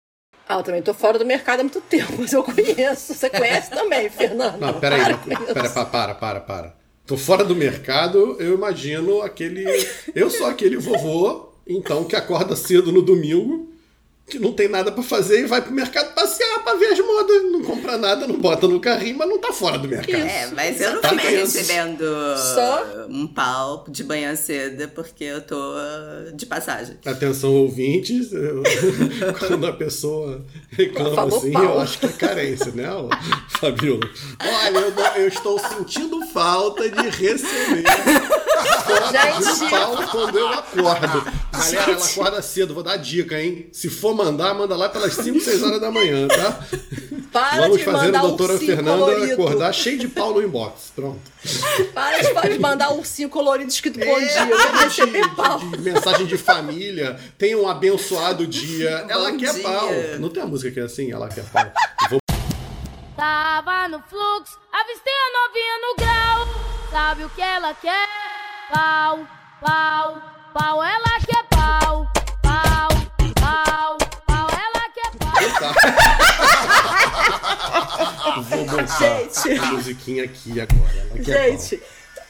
Ah, eu também tô fora do mercado há muito tempo, mas eu conheço. Você conhece também, Fernando? Não, peraí, Para não, pera, pa- para, para, para. Tô fora do mercado, eu imagino aquele. Eu sou aquele vovô, então, que acorda cedo no domingo, que não tem nada pra fazer e vai pro mercado passear pra ver as modas. Não compra nada, não bota no carrinho, mas não tá fora do mercado. É, mas eu não Tá fiquei recebendo Só? um pau de manhã cedo porque eu tô uh, de passagem. Atenção, ouvintes, eu- quando a pessoa reclama assim, pau. eu acho que é carência, né, Fabiola? Olha, eu, não- eu estou sentindo falta de receber foto de Gente. pau quando eu acordo. Galera, ela acorda cedo, vou dar dica, hein? Se for mandar, manda lá pelas 5, 6 horas da manhã, tá? Para Vamos de fazer a doutora ursinho Fernanda colorido. acordar cheio de pau no inbox. Pronto. Para de, para de mandar ursinho colorido escrito bom dia. Eu quero receber É, de, pau. de- de mensagem de família, tenha um abençoado dia. Ela Bom quer dia. pau. Não tem a música que é assim? Ela quer pau. Vou Tava no fluxo, avistei a novinha no grau. Sabe o que ela quer? Pau, pau, pau, ela quer. Pau, Vou botar Gente. a musiquinha aqui agora. Quer Gente,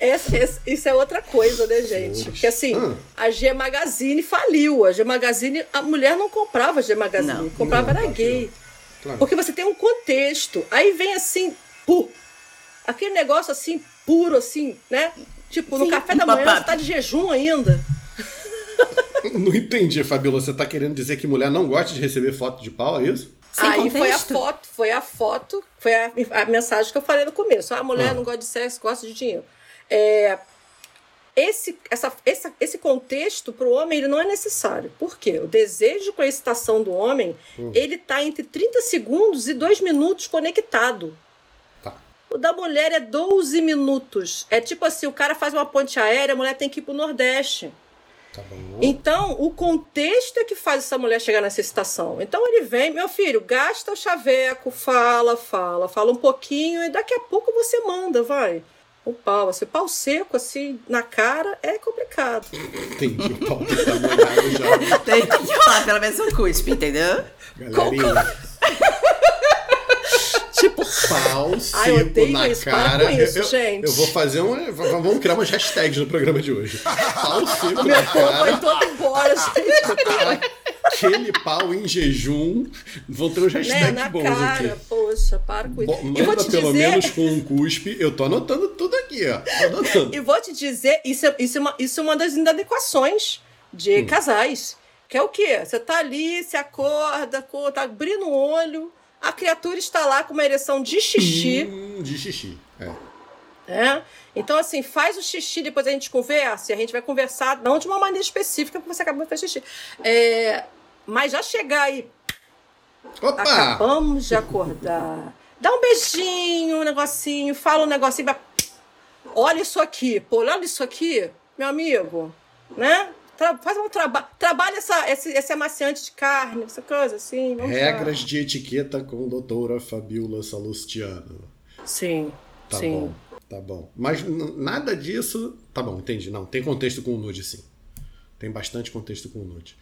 esse- esse- isso é outra coisa, né, gente? Porque assim, Ah. a G Magazine faliu. A G Magazine, a mulher não comprava G Magazine, Não. comprava Não, era que gay. Claro. Porque você tem um contexto. Aí vem assim, pu, aquele negócio assim, puro, assim, né? Tipo, no Sim, café da manhã pop-up. você tá de jejum ainda. Não entendi, Fabiola. Você tá querendo dizer que mulher não gosta de receber foto de pau, é isso? Sem Aí foi a contexto. foto, foi a foto, foi a, a mensagem que eu falei no começo. Ah, a mulher Ah. não gosta de sexo, gosta de dinheiro. É, esse, essa, essa, esse contexto para o homem ele não é necessário. Por quê? O desejo com a excitação do homem, Hum. ele tá entre 30 segundos e 2 minutos conectado. Tá. O da mulher é 12 minutos. É tipo assim, o cara faz uma ponte aérea, a mulher tem que ir pro Nordeste. Tá. Então, o contexto é que faz essa mulher chegar nessa excitação. Então, ele vem, meu filho, gasta o chaveco, fala, fala, fala um pouquinho e daqui a pouco você manda, vai. O pau, assim, pau seco, assim, na cara, é complicado. Entendi, o pau tá molhado já. Tem que rolar pelo menos um cuspe, entendeu? Galerinha, Tipo, pau Ai, seco odeio na isso, para cara. com isso, eu, gente. eu vou fazer um. v- Vamos criar umas hashtags no programa de hoje. Pau seco meu na povo vai cara. todo embora, gente. Aquele pau em jejum. Vão ter uns né? hashtags Na bons cara, aqui. poxa, para com isso. Manda pelo dizer, menos com um cuspe. Eu tô anotando tudo aqui, ó. Tô anotando. E vou te dizer, isso é, isso é, uma, isso é uma das inadequações de Hum. casais. Que é o quê? Você tá ali, se acorda, co- tá abrindo o olho, a criatura está lá com uma ereção de xixi, Hum, de xixi. É. né? Então, assim, faz o xixi, depois a gente conversa, e a gente vai conversar, não de uma maneira específica, porque você acabou de fazer xixi. É, mas já chegar aí, Opa! acabamos de acordar. Dá um beijinho, um negocinho, fala um negocinho, olha isso aqui, pô, olha isso aqui, meu amigo, né? Faz um trabalho, trabalha essa, esse, esse amaciante de carne, essa coisa assim. lá. Regras de etiqueta com doutora Fabiola Salustiano. Sim, Tá sim. bom, tá bom. Mas nada disso. Tá bom, entendi. Não, tem contexto com o nude, sim. Tem bastante contexto com o nude.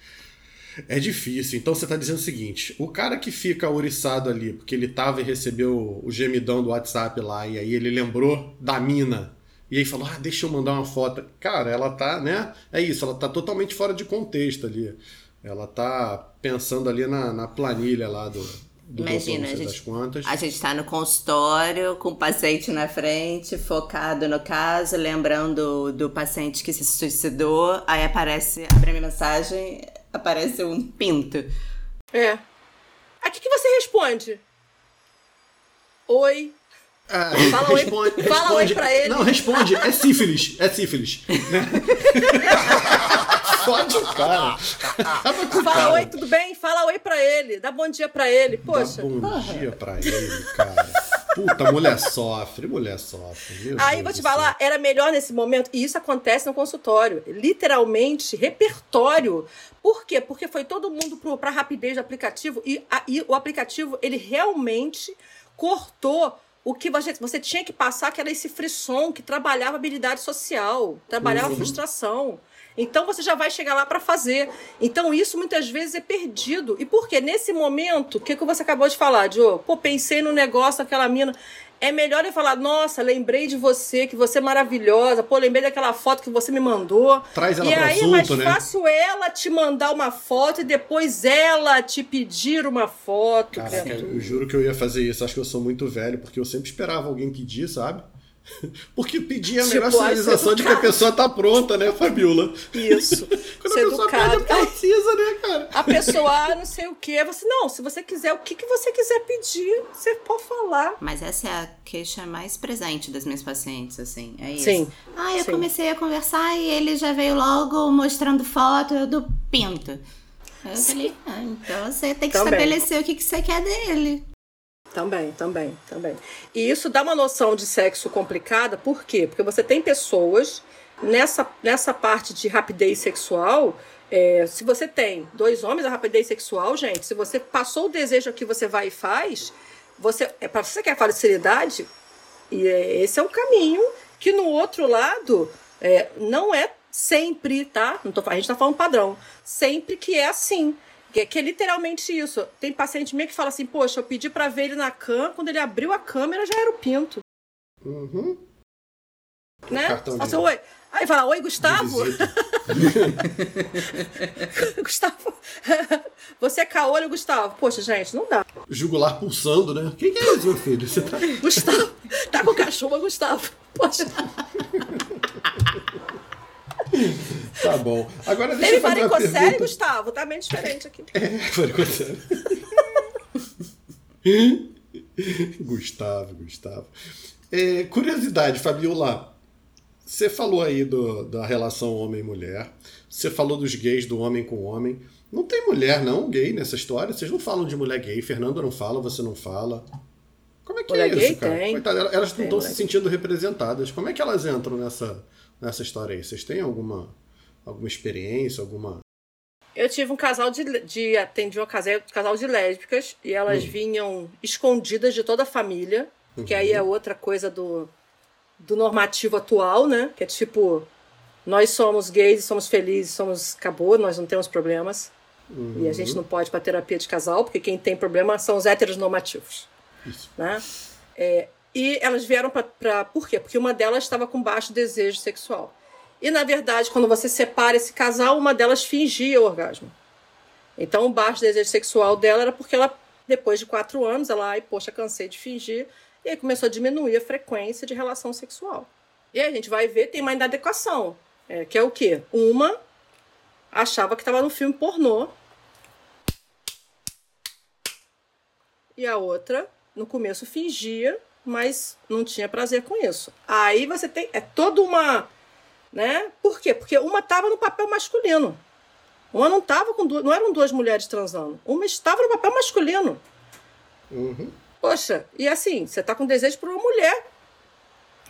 É difícil. Então você tá dizendo o seguinte: o cara que fica ouriçado ali, porque ele tava e recebeu o gemidão do WhatsApp lá, e aí ele lembrou da mina. E aí falou: ah, deixa eu mandar uma foto. Cara, ela tá, né? É isso, ela tá totalmente fora de contexto ali. Ela tá pensando ali na, na planilha lá do, do Imagina, doutor, a das gente- quantas. A gente tá no consultório com o paciente na frente, focado no caso, lembrando do paciente que se suicidou. Aí aparece, abre a minha mensagem, aparece um pinto. É. Aqui que você responde? Oi. Ah, Fala oi- responde, fala responde. oi pra ele. Não, responde. É sífilis. É sífilis. né? Fode o cara. Fala oi, tudo bem? Fala oi pra ele. Dá bom dia pra ele. Poxa. Dá bom dia pra ele, cara. Puta, mulher sofre. Mulher sofre. Meu Aí Deus vou te falar, era melhor nesse momento, e isso acontece no consultório, literalmente, repertório. Por quê? Porque foi todo mundo para a rapidez do aplicativo e, a- e o aplicativo, ele realmente cortou o que você, você tinha que passar, que era esse frisson que trabalhava habilidade social, trabalhava Uhum. frustração. Então você já vai chegar lá para fazer. Então isso muitas vezes é perdido. E por quê? Nesse momento, o que, que você acabou de falar, Diogo? Pô, pensei no negócio daquela mina. É melhor eu falar, nossa, lembrei de você, que você é maravilhosa. Pô, lembrei daquela foto que você me mandou. Traz ela e pro aí é mais assunto, né? fácil ela te mandar uma foto e depois ela te pedir uma foto. Caraca, eu juro que eu ia fazer isso. Acho que eu sou muito velho, porque eu sempre esperava alguém pedir, sabe? Porque pedir é a Tipo, melhor ser sinalização de que a pessoa tá pronta, né, Fabiola? Isso. Quando Ser a pessoa pede, educado. porque ela precisa, né, cara? A pessoa, ah, não sei o quê. Você, não, se você quiser, o que, que você quiser pedir, você pode falar. Mas essa é a queixa mais presente das minhas pacientes, assim. É isso. Sim, Ah, eu sim. comecei a conversar e ele já veio logo mostrando foto do pinto. Eu falei, ah, então você tem que Também. estabelecer o que, que você quer dele. Também, também, também. E isso dá uma noção de sexo complicada, por quê? Porque você tem pessoas nessa, nessa parte de rapidez sexual. é, se você tem dois homens, a rapidez sexual, gente, se você passou o desejo aqui, você vai e faz, você, é para você que quer facilidade, e é, esse é um caminho que no outro lado é, não é sempre, tá? Não tô, a gente tá falando padrão. Sempre que é assim. Que, é- que é literalmente isso. Tem paciente meu que fala assim, poxa, eu pedi pra ver ele na cama, quando ele abriu a câmera já era o pinto. Uhum. Né? assim, oi. Aí fala, oi, Gustavo. Gustavo. Você é caolho, Gustavo. Poxa, gente, não dá. Jugular pulsando, né? O que, que é isso, meu filho? Você tá... Gustavo. tá com cachorro, Gustavo. Poxa. tá bom. Agora deixa Ele eu fazer uma varicocele, pergunta. Gustavo. Tá bem diferente aqui. Varicocele. Gustavo, Gustavo. É, curiosidade, Fabiola. Você falou aí do- da relação homem-mulher. Você falou dos gays do homem com homem. Não tem mulher, não, gay nessa história? Vocês não falam de mulher gay. Fernando não fala, você não fala. Como é que Mulher é gay isso, cara? tem. Coitada, elas não estão se sentindo representadas. Como é que elas entram nessa, nessa história aí? Vocês têm alguma, alguma experiência, alguma. Eu tive um casal de, de atendi um casal, casal de lésbicas e elas Hum. vinham escondidas de toda a família, que Uhum. aí é outra coisa do do normativo atual, né? Que é tipo, nós somos gays, somos felizes, somos acabou, nós não temos problemas. E a gente não pode ir pra terapia de casal, porque quem tem problema são os héteros normativos. Isso. Né? É, e elas vieram pra. Por quê? Porque uma delas estava com baixo desejo sexual. E, na verdade, quando você separa esse casal, uma delas fingia o orgasmo. Então, o baixo desejo sexual dela era porque ela, depois de quatro anos, ela, ai, poxa, cansei de fingir. E aí começou a diminuir a frequência de relação sexual. E aí a gente vai ver, tem uma inadequação. É, que é o quê? Uma achava que estava no filme pornô. E a outra, no começo, fingia, mas não tinha prazer com isso. Aí você tem. É toda uma. Né? Por quê? Porque uma estava no papel masculino. Uma não estava com duas. Não eram duas mulheres transando. Uma estava no papel masculino. Uhum. Poxa, e assim, você tá com desejo por uma mulher.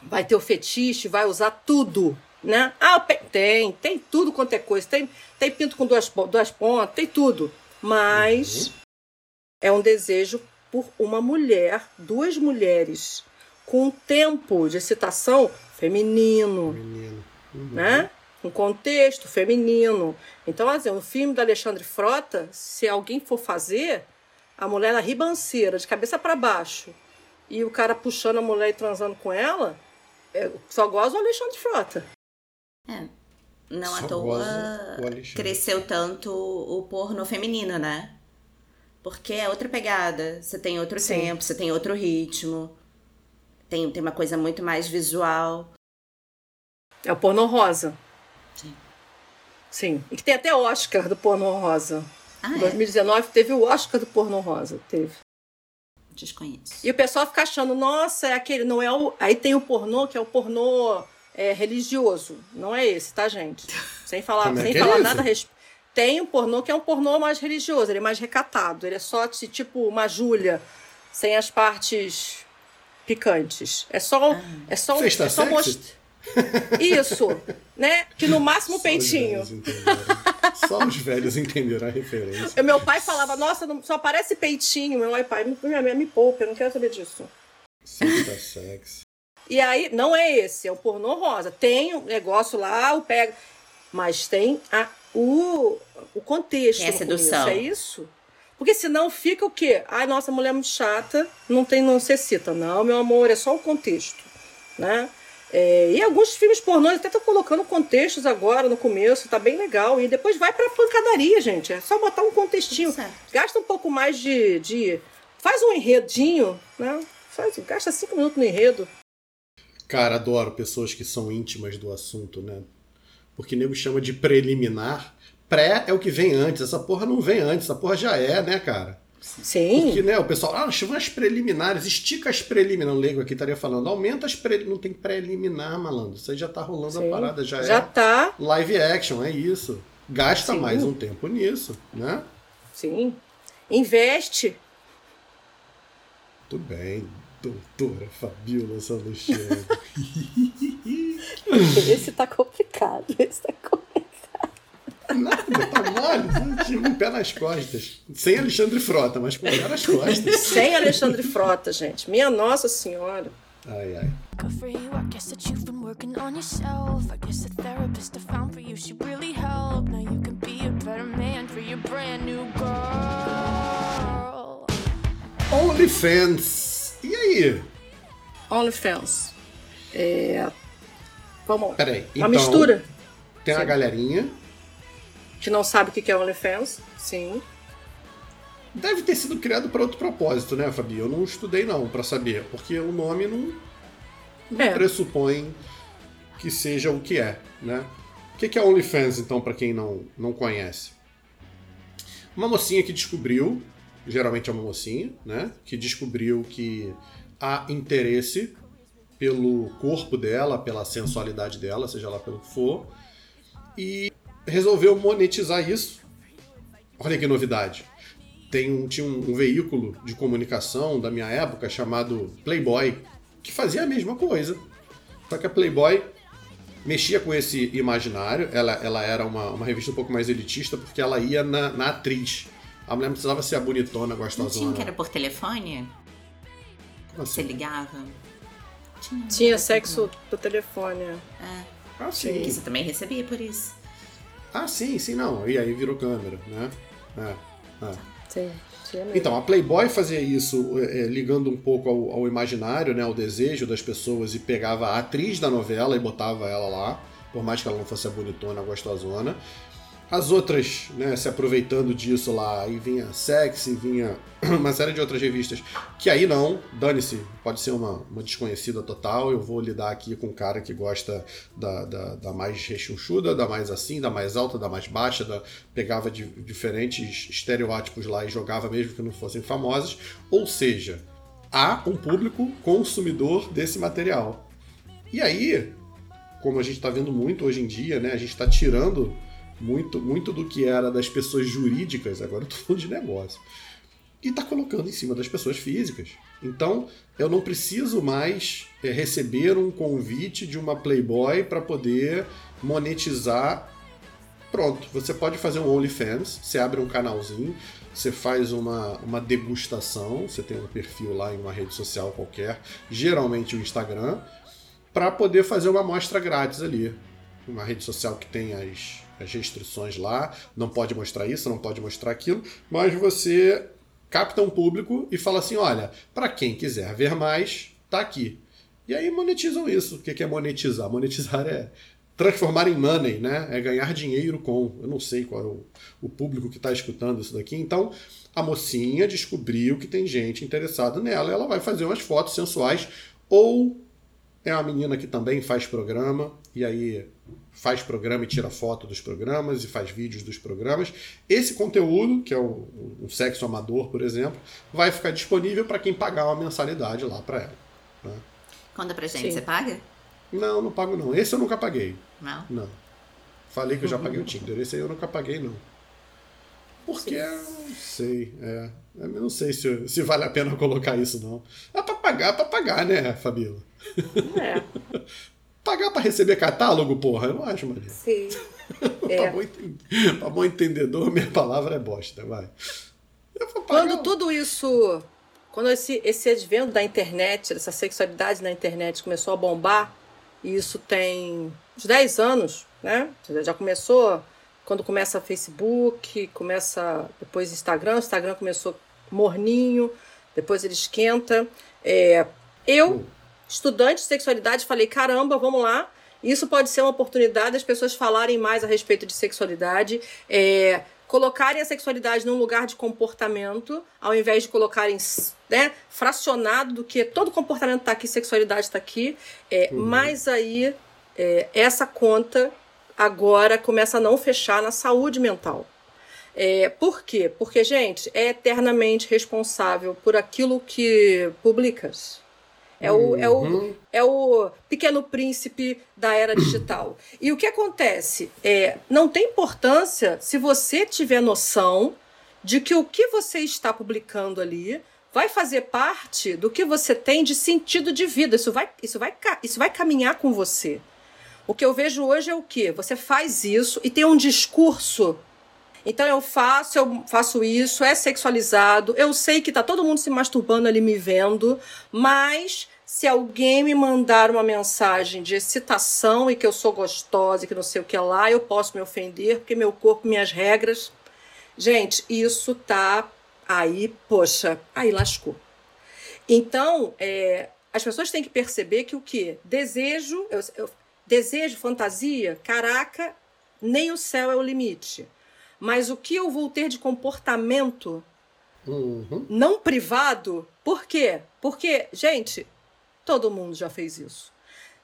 Vai ter o fetiche, vai usar tudo, né? Ah, tem, tem tudo quanto é coisa. Tem, tem pinto com duas, duas pontas, tem tudo. Mas é um desejo por uma mulher, duas mulheres, com um tempo de excitação feminino Menino. Uhum. né? Um contexto feminino. Então, assim, o filme do Alexandre Frota, se alguém for fazer, a mulher na ribanceira, de cabeça para baixo, e o cara puxando a mulher e transando com ela, é, só goza o Alexandre Frota. Não Só à toa cresceu tanto o porno feminino, né? Porque é outra pegada. Você tem outro Sim. tempo, você tem outro ritmo. Tem, tem uma coisa muito mais visual. É o pornô rosa. Sim. Sim. E que tem até Oscar do pornô rosa. Ah, Em é? 2019 teve o Oscar do pornô rosa. Teve. Desconheço. E o pessoal fica achando, nossa, é aquele, não é o. Aí tem o pornô, que é o pornô é, religioso. Não é esse, tá, gente? Sem falar, Como é sem é falar esse? nada a respeito. Tem um pornô que é um pornô mais religioso, ele é mais recatado. Ele é só ti- tipo uma Júlia, sem as partes picantes. É só, é só, um- Sexta é só most- Isso, né? Que no máximo Só os peitinho. entenderam. Só os velhos entenderam a referência. Meu pai falava, nossa, não- só parece peitinho. Meu pai, me, me, me poupa, eu não quero saber disso. Sexta sexy. E aí, não é esse, é o pornô rosa. Tem o negócio lá, o pega. Mas tem a, o, o contexto. No sedução. começo, É isso? Porque senão fica o quê? Ai, nossa, mulher é muito chata, não tem, não necessita. Não, meu amor, é só o contexto. Né? É, e alguns filmes pornôs até estão colocando contextos agora no começo, tá bem legal. E depois vai pra pancadaria, gente. É só botar um contextinho. Certo. Gasta um pouco mais de. de faz um enredinho, né? Faz, gasta cinco minutos no enredo. Cara, adoro pessoas que são íntimas do assunto, né? Porque nego chama de preliminar. Pré é o que vem antes. Essa porra não vem antes, essa porra já é, né, cara? Sim. Porque, né, o pessoal, ah, chama as preliminares, estica as preliminares. O leigo aqui estaria falando, aumenta as preliminares. Não tem preliminar, malandro. Isso aí já tá rolando Sim. a parada, já, Já é tá, live action, é isso. Gasta Sim. mais um tempo nisso, né? sim. Investe. Tudo bem, doutora Fabiola Salustiano. Esse tá complicado. Esse tá complicado. Nada, tá mole, tive um pé nas costas. Sem Alexandre Frota, mas com o pé nas costas. Sem Alexandre Frota, gente. Minha Nossa Senhora. Ai, ai. Good for you, I guess that you've been working on yourself. I guess the therapist I found for you, she really helped. Now you can be a better man for your brand new girl. OnlyFans. E aí? OnlyFans. É. Vamos lá. Peraí. Uma então, mistura. Tem a Sim. galerinha. Que não sabe o que é OnlyFans. Sim. Deve ter sido criado para outro propósito, né, Fabi? Eu não estudei não para saber, porque o nome não, não É. pressupõe que seja o que é, né? O que que é OnlyFans, então, para quem não, não conhece? Uma mocinha que descobriu, geralmente é uma mocinha, né? Que descobriu que há interesse pelo corpo dela, pela sensualidade dela, seja lá pelo que for, e resolveu monetizar isso. Olha que novidade. Tem um, tinha um, um veículo de comunicação da minha época chamado Playboy, que fazia a mesma coisa. Só que a Playboy mexia com esse imaginário, ela, ela era uma, uma revista um pouco mais elitista, porque ela ia na, na atriz. A mulher não precisava ser a bonitona, Não tinha gostosona. que era por telefone? Como Você assim? ligava? Tinha, Tinha sexo do telefone. é. É, Ah, que sim. você também recebia por isso. Ah, sim, sim, não. E aí virou câmera, né? É, é. Sim, tinha mesmo. Então, a Playboy fazia isso é, é, ligando um pouco ao, ao imaginário, né, ao desejo das pessoas e pegava a atriz da novela e botava ela lá, por mais que ela não fosse a bonitona, a gostosona. As outras, né, se aproveitando disso lá, aí vinha Sexy, vinha uma série de outras revistas, que aí não, dane-se, pode ser uma, uma desconhecida total, eu vou lidar aqui com um cara que gosta da, da, da mais rechonchuda, da mais assim, da mais alta, da mais baixa, da, pegava de, diferentes estereótipos lá e jogava mesmo que não fossem famosas, ou seja, há um público consumidor desse material. E aí, como a gente está vendo muito hoje em dia, né, a gente está tirando muito, muito do que era das pessoas jurídicas, agora eu tô falando de negócio, e tá colocando em cima das pessoas físicas. Então, eu não preciso mais é, receber um convite de uma Playboy para poder monetizar. Pronto, você pode fazer um OnlyFans, você abre um canalzinho, você faz uma, uma degustação, você tem um perfil lá em uma rede social qualquer, geralmente o Instagram, para poder fazer uma amostra grátis ali. Uma rede social que tem as, as restrições lá, não pode mostrar isso, não pode mostrar aquilo, mas você capta um público e fala assim: olha, para quem quiser ver mais, tá aqui. E aí monetizam isso. O que é monetizar? Monetizar é transformar em money, né? É ganhar dinheiro com. Eu não sei qual é o, o público que está escutando isso daqui. Então, a mocinha descobriu que tem gente interessada nela, ela vai fazer umas fotos sensuais ou é uma menina que também faz programa e aí faz programa e tira foto dos programas e faz vídeos dos programas. Esse conteúdo, que é o, um sexo amador, por exemplo, vai ficar disponível para quem pagar uma mensalidade lá para ela. né? Conta pra gente, Sim. você paga? Não, não pago não. Esse eu nunca paguei. Não? Não. Falei que eu já paguei o Tinder. Esse aí eu nunca paguei, não. Porque eu não sei. É, eu não sei se, se vale a pena colocar isso, não. É pra pagar, é pra pagar, né, Fabíola? É. Pagar pra receber catálogo, porra? Eu não acho, Maria. Sim. Pra, É. bom enten- pra bom entendedor, minha palavra é bosta, vai. Quando tudo isso. Quando esse, esse advento da internet, dessa sexualidade na internet começou a bombar, e isso tem uns 10 anos, né? Já começou quando começa Facebook, começa depois Instagram, o Instagram começou morninho, depois ele esquenta. É, eu, estudante de sexualidade, falei: caramba, vamos lá. Isso pode ser uma oportunidade das pessoas falarem mais a respeito de sexualidade, é, colocarem a sexualidade num lugar de comportamento, ao invés de colocarem né, fracionado do que todo comportamento está aqui, sexualidade está aqui. É, Mas aí é, essa conta agora começa a não fechar na saúde mental. É, por quê? Porque, gente, é eternamente responsável por aquilo que publicas. É o, é, o, é o pequeno príncipe da era digital. E o que acontece? É, não tem importância se você tiver noção de que o que você está publicando ali vai fazer parte do que você tem de sentido de vida. Isso vai, isso vai, isso vai caminhar com você. O que eu vejo hoje é o quê? Você faz isso e tem um discurso então eu faço, eu faço isso, é sexualizado. Eu sei que tá todo mundo se masturbando ali me vendo, mas se alguém me mandar uma mensagem de excitação e que eu sou gostosa e que não sei o que lá, eu posso me ofender, porque meu corpo, minhas regras. Gente, isso tá aí, poxa, aí lascou. Então, é, as pessoas têm que perceber que o que? Desejo, eu- eu- desejo, fantasia, caraca, nem o céu é o limite. Mas o que eu vou ter de comportamento Uhum. não privado, por quê? Porque, gente, todo mundo já fez isso.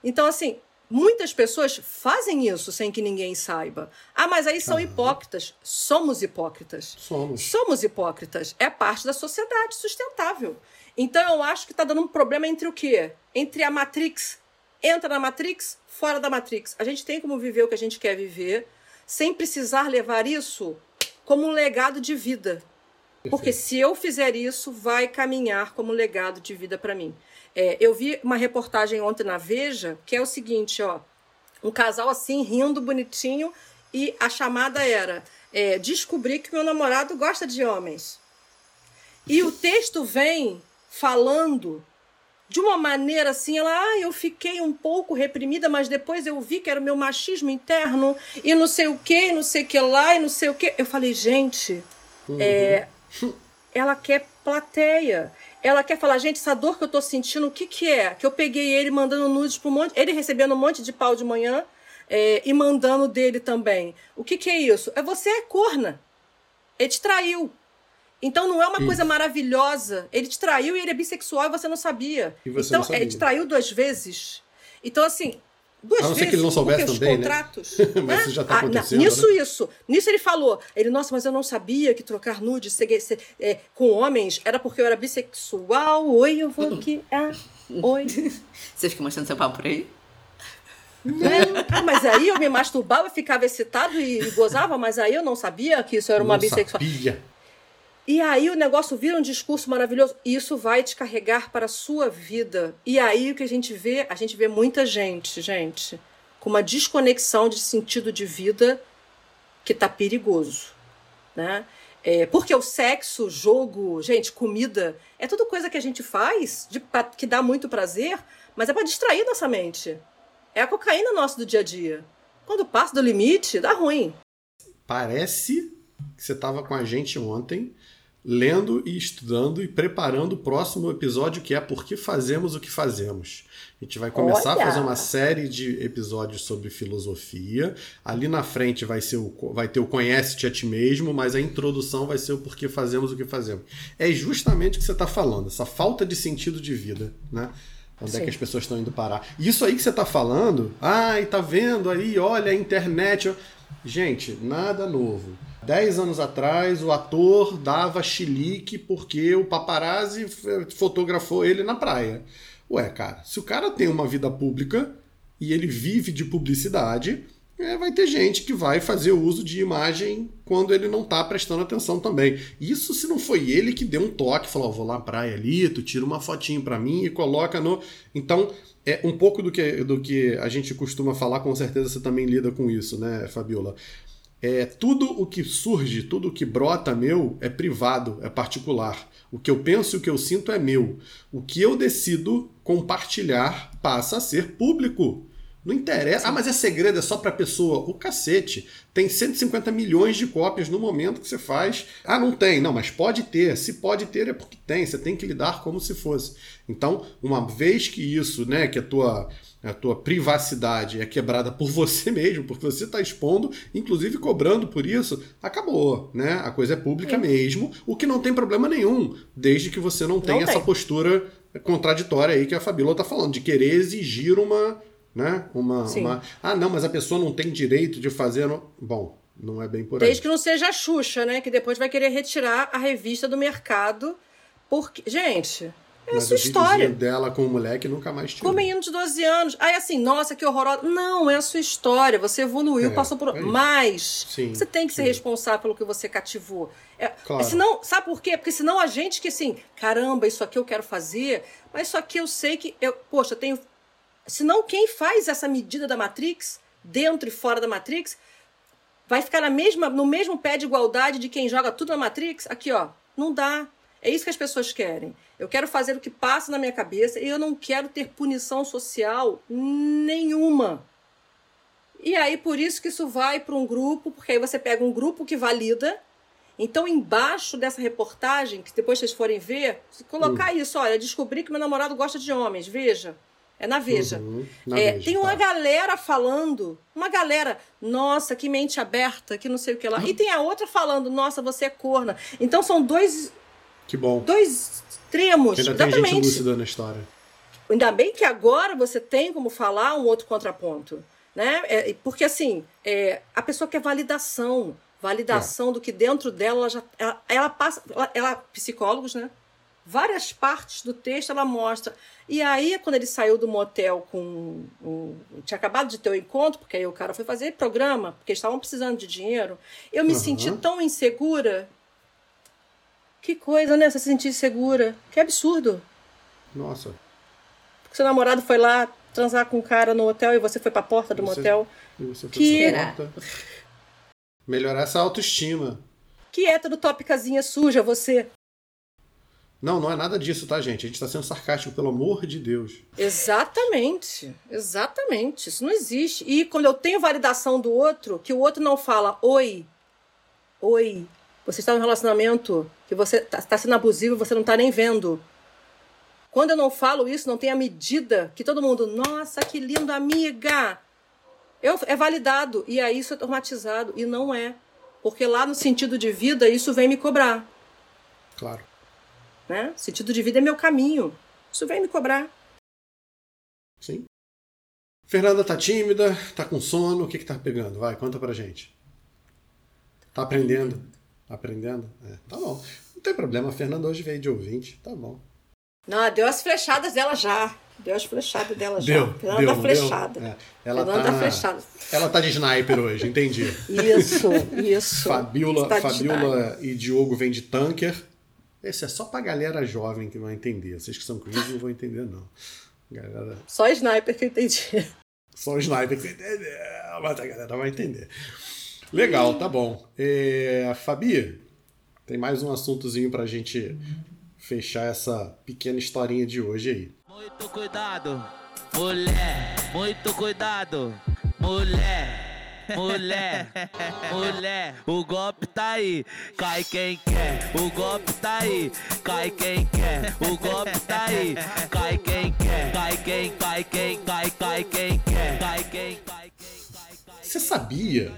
Então, assim, muitas pessoas fazem isso sem que ninguém saiba. Ah, mas aí são hipócritas. Somos hipócritas. Somos. Somos hipócritas. É parte da sociedade sustentável. Então eu acho que está dando um problema entre o quê? Entre a Matrix, entra na Matrix, fora da Matrix. A gente tem como viver o que a gente quer viver, sem precisar levar isso como um legado de vida. Porque se eu fizer isso, vai caminhar como legado de vida para mim. É, eu vi uma reportagem ontem na Veja que é o seguinte, ó, um casal assim rindo bonitinho e a chamada era é, descobri que meu namorado gosta de homens. E o texto vem falando de uma maneira assim, ela, ah, eu fiquei um pouco reprimida, mas depois eu vi que era o meu machismo interno e não sei o que, e não sei o que lá, e não sei o que. Eu falei, gente, é, ela quer plateia. Ela quer falar, gente, essa dor que eu tô sentindo, o que que é? Que eu peguei ele mandando nudes pro monte, ele recebendo um monte de pau de manhã é, e mandando dele também. O que que é isso? É você é corna. Ele te traiu. Então não é uma coisa maravilhosa. Ele te traiu e ele é bissexual e você não sabia. E você então, não sabia. ele te traiu duas vezes. Então, assim, duas A não ser vezes. que ele não soubesse também, os né? contratos. Mas né? isso já tá Ah, acontecendo, Nisso, né? isso. Nisso ele falou. Ele, nossa, mas eu não sabia que trocar nude ser- ser- é, com homens era porque eu era bissexual. Oi, eu vou aqui. Ah, oi. Você fica mostrando seu pau por aí? Né? Ah, mas aí eu me masturbava, ficava excitado e gozava, mas aí eu não sabia que isso era uma Não bissexual. sabia. E aí o negócio vira um discurso maravilhoso. Isso vai te carregar para a sua vida. E aí o que a gente vê? A gente vê muita gente, gente, com uma desconexão de sentido de vida que tá perigoso, né? É, porque o sexo, jogo, gente, comida, é tudo coisa que a gente faz, de, pra- que dá muito prazer, mas é para distrair nossa mente. É a cocaína nossa do dia a dia. Quando passa do limite, dá ruim. Parece que você estava com a gente ontem, lendo e estudando e preparando o próximo episódio, que é Por que Fazemos o que Fazemos. A gente vai começar Olha! a fazer uma série de episódios sobre filosofia. Ali na frente vai, ser o, vai ter o Conhece-te a ti mesmo, mas a introdução vai ser o Por que Fazemos o que Fazemos. É justamente o que você está falando, essa falta de sentido de vida, né? Onde é Sim. que as pessoas estão indo parar? Isso aí que você está falando, ai, tá vendo aí, olha a internet. Gente, nada novo. Dez anos atrás, o ator dava chilique porque o paparazzi fotografou ele na praia. Ué, cara, se o cara tem uma vida pública e ele vive de publicidade, é, vai ter gente que vai fazer uso de imagem quando ele não tá prestando atenção também. Isso se não foi ele que deu um toque, falou, ó, vou lá na praia ali, tu tira uma fotinho pra mim e coloca no... Então, é um pouco do que, do que a gente costuma falar, com certeza você também lida com isso, né, Fabiola? É, tudo o que surge, tudo o que brota meu é privado, é particular. O que eu penso e o que eu sinto é meu. O que eu decido compartilhar passa a ser público. Não interessa. Ah, mas é segredo, é só pra pessoa. O cacete. Tem 150 milhões de cópias no momento que você faz. Ah, não tem. Não, mas pode ter. Se pode ter é porque tem. Você tem que lidar como se fosse. Então, uma vez que isso, né, que a tua a tua privacidade é quebrada por você mesmo, porque você está expondo, inclusive cobrando por isso, acabou, né? A coisa é pública mesmo, o que não tem problema nenhum, desde que você não tenha essa tem. postura contraditória aí que a Fabíola está falando, de querer exigir uma, né? Uma, Sim. uma- ah, não, mas a pessoa não tem direito de fazer, no... bom, não é bem por aí. Desde que não seja a Xuxa, né? Que depois vai querer retirar a revista do mercado. Porque, gente, é a mas sua história. dela com o moleque nunca mais tirou. Com menino de 12 anos. Aí assim, nossa, que horrorosa. Não, é a sua história. Você evoluiu, É, passou por. é. Mas Sim, você tem que ser sim. responsável pelo que você cativou. É, Claro. senão, sabe por quê? Porque senão a gente que assim, caramba, isso aqui eu quero fazer, mas isso aqui eu sei que. Eu, poxa, eu tenho. Senão, quem faz essa medida da Matrix, dentro e fora da Matrix, vai ficar na mesma, no mesmo pé de igualdade de quem joga tudo na Matrix? Aqui, ó. Não dá. É isso que as pessoas querem. Eu quero fazer o que passa na minha cabeça e eu não quero ter punição social nenhuma. E aí, por isso que isso vai para um grupo, porque aí você pega um grupo que valida. Então, embaixo dessa reportagem, que depois vocês forem ver, colocar isso, olha, descobri que meu namorado gosta de homens, veja. É na Veja. Uhum, na É, Veja, tem uma tá. galera falando, uma galera, nossa, que mente aberta, que não sei o que lá. E tem a outra falando, nossa, você é corna. Então são dois, Que bom. dois extremos. Ainda tem gente exatamente. lúcida na história. Ainda bem que agora você tem como falar um outro contraponto. Né? É, porque assim, é, a pessoa quer validação. Validação do que dentro dela ela já. Ela, ela passa. Ela, ela- psicólogos, né? Várias partes do texto ela mostra. E aí, quando ele saiu do motel com. Um, tinha acabado de ter o encontro, porque aí o cara foi fazer programa, porque eles estavam precisando de dinheiro. Eu me Aham. senti tão insegura. Que coisa, né? Você se sentir insegura. Que absurdo. Nossa. Porque seu namorado foi lá transar com um cara no hotel e você foi pra porta do Você- motel. E você foi Que- pra porta. Melhorar essa autoestima. Que hétero topicazinha suja você. Não, não é nada disso, tá, gente? A gente está sendo sarcástico, pelo amor de Deus. Exatamente, exatamente. Isso não existe. E quando eu tenho validação do outro, que o outro não fala oi, oi, você está num relacionamento que você está sendo abusivo, você não está nem vendo. Quando eu não falo isso, não tem a medida que todo mundo, nossa, que lindo, amiga. Eu, é validado. E aí isso é traumatizado. E não é. Porque lá no sentido de vida, isso vem me cobrar. Claro. Né? Sentido de vida é meu caminho. Isso vem me cobrar. Sim. Fernanda tá tímida, tá com sono, o que que tá pegando? Vai, conta pra gente. Tá aprendendo? Aprendendo? É, tá bom. Não tem problema, a Fernanda hoje veio de ouvinte, tá bom. Não, deu as flechadas dela já. Deu as flechadas dela já. Deu, Fernanda deu, tá flechada. deu? É, ela Fernanda tá, tá flechada. Ela tá de sniper hoje, entendi. Isso, isso. Fabiola, de Fabiola e Diogo vêm de tanker. Esse é só pra galera jovem que vai entender. Vocês que são cringe não vão entender, não. Galera, Só sniper que eu entendi. só sniper que vai entender, mas a galera vai entender. Legal, tá bom. É, Fabi, tem mais um assuntozinho pra gente fechar essa pequena historinha de hoje aí. Muito cuidado, mulher, muito cuidado, mulher. Mulher, mulher, o golpe tá aí, cai quem quer. O golpe tá aí, cai quem quer. O golpe tá aí, cai quem quer. Cai quem, cai quem, cai, cai quem quer. Cai quem, cai quem, cai, cai. Você sabia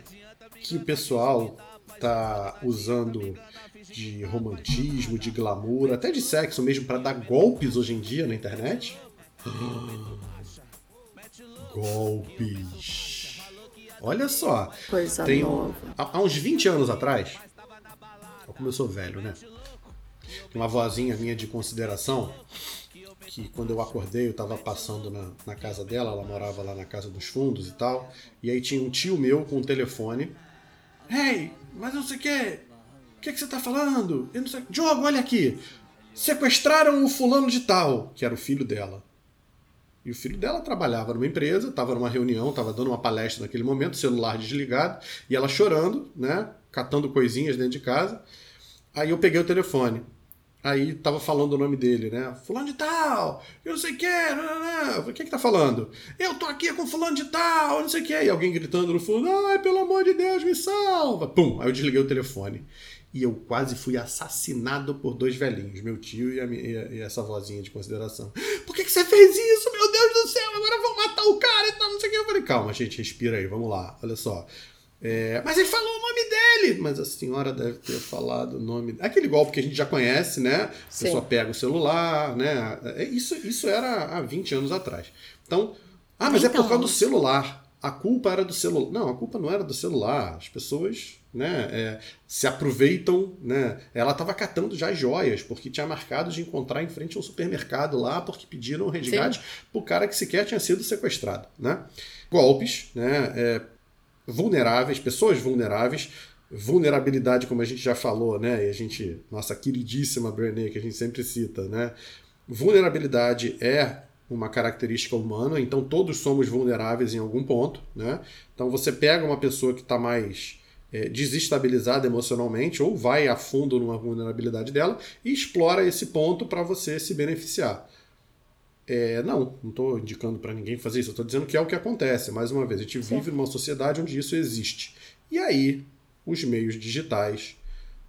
que o pessoal tá usando de romantismo, de glamour, até de sexo mesmo para dar golpes hoje em dia na internet? Golpes. Olha só. Coisa Tem, nova. há, há uns 20 anos atrás, como eu sou velho, né? Tem uma vozinha minha de consideração que quando eu acordei eu tava passando na, na casa dela, ela morava lá na casa dos fundos e tal, e aí tinha um tio meu com um telefone. Ei, mas não sei o que, o que, que você tá falando? Eu não sei. Diogo, olha aqui, sequestraram o fulano de tal, que era o filho dela. E o filho dela trabalhava numa empresa, estava numa reunião, estava dando uma palestra naquele momento, celular desligado, e ela chorando, né? Catando coisinhas dentro de casa. Aí eu peguei o telefone. Aí tava falando o nome dele, né? Fulano de tal, eu não sei o que, O que que tá falando? Eu tô aqui com fulano de tal, não sei o que. E alguém gritando no fundo, ai, pelo amor de Deus, me salva. Pum, aí eu desliguei o telefone. E eu quase fui assassinado por dois velhinhos, meu tio e, a e a- e essa vozinha de consideração. Por que, que você fez isso? Meu Deus do céu, agora vão matar o cara e tal, não sei o que. Eu falei, calma, gente, respira aí, vamos lá, olha só. É, mas ele falou o nome dele! Mas a senhora deve ter falado o nome. Aquele golpe que a gente já conhece, né? A Sim. pessoa pega o celular, né? É, Isso, isso era há 20 anos atrás. Então, ah, mas é por Então, causa do celular. A culpa era do celular. Não, a culpa não era do celular. As pessoas né, é, se aproveitam. Né? Ela estava catando já as joias, porque tinha marcado de encontrar em frente a um supermercado lá, porque pediram resgate para o cara que sequer tinha sido sequestrado. Né? Golpes, né? é, vulneráveis, pessoas vulneráveis, vulnerabilidade, como a gente já falou, né? E a gente, nossa queridíssima Brené, que a gente sempre cita, né? Vulnerabilidade é uma característica humana, então todos somos vulneráveis em algum ponto, né? Então você pega uma pessoa que está mais é, desestabilizada emocionalmente ou vai a fundo numa vulnerabilidade dela e explora esse ponto para você se beneficiar. É, não, não estou indicando para ninguém fazer isso, eu estou dizendo que é o que acontece. Mais uma vez, a gente vive numa sociedade onde isso existe. E aí, os meios digitais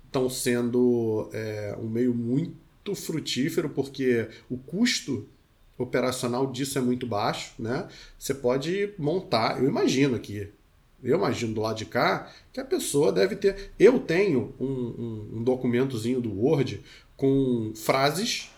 estão sendo é, um meio muito frutífero, porque o custo operacional disso é muito baixo, né? Você pode montar, eu imagino aqui, eu imagino do lado de cá que a pessoa deve ter. Eu tenho um, um, um documentozinho do Word com frases,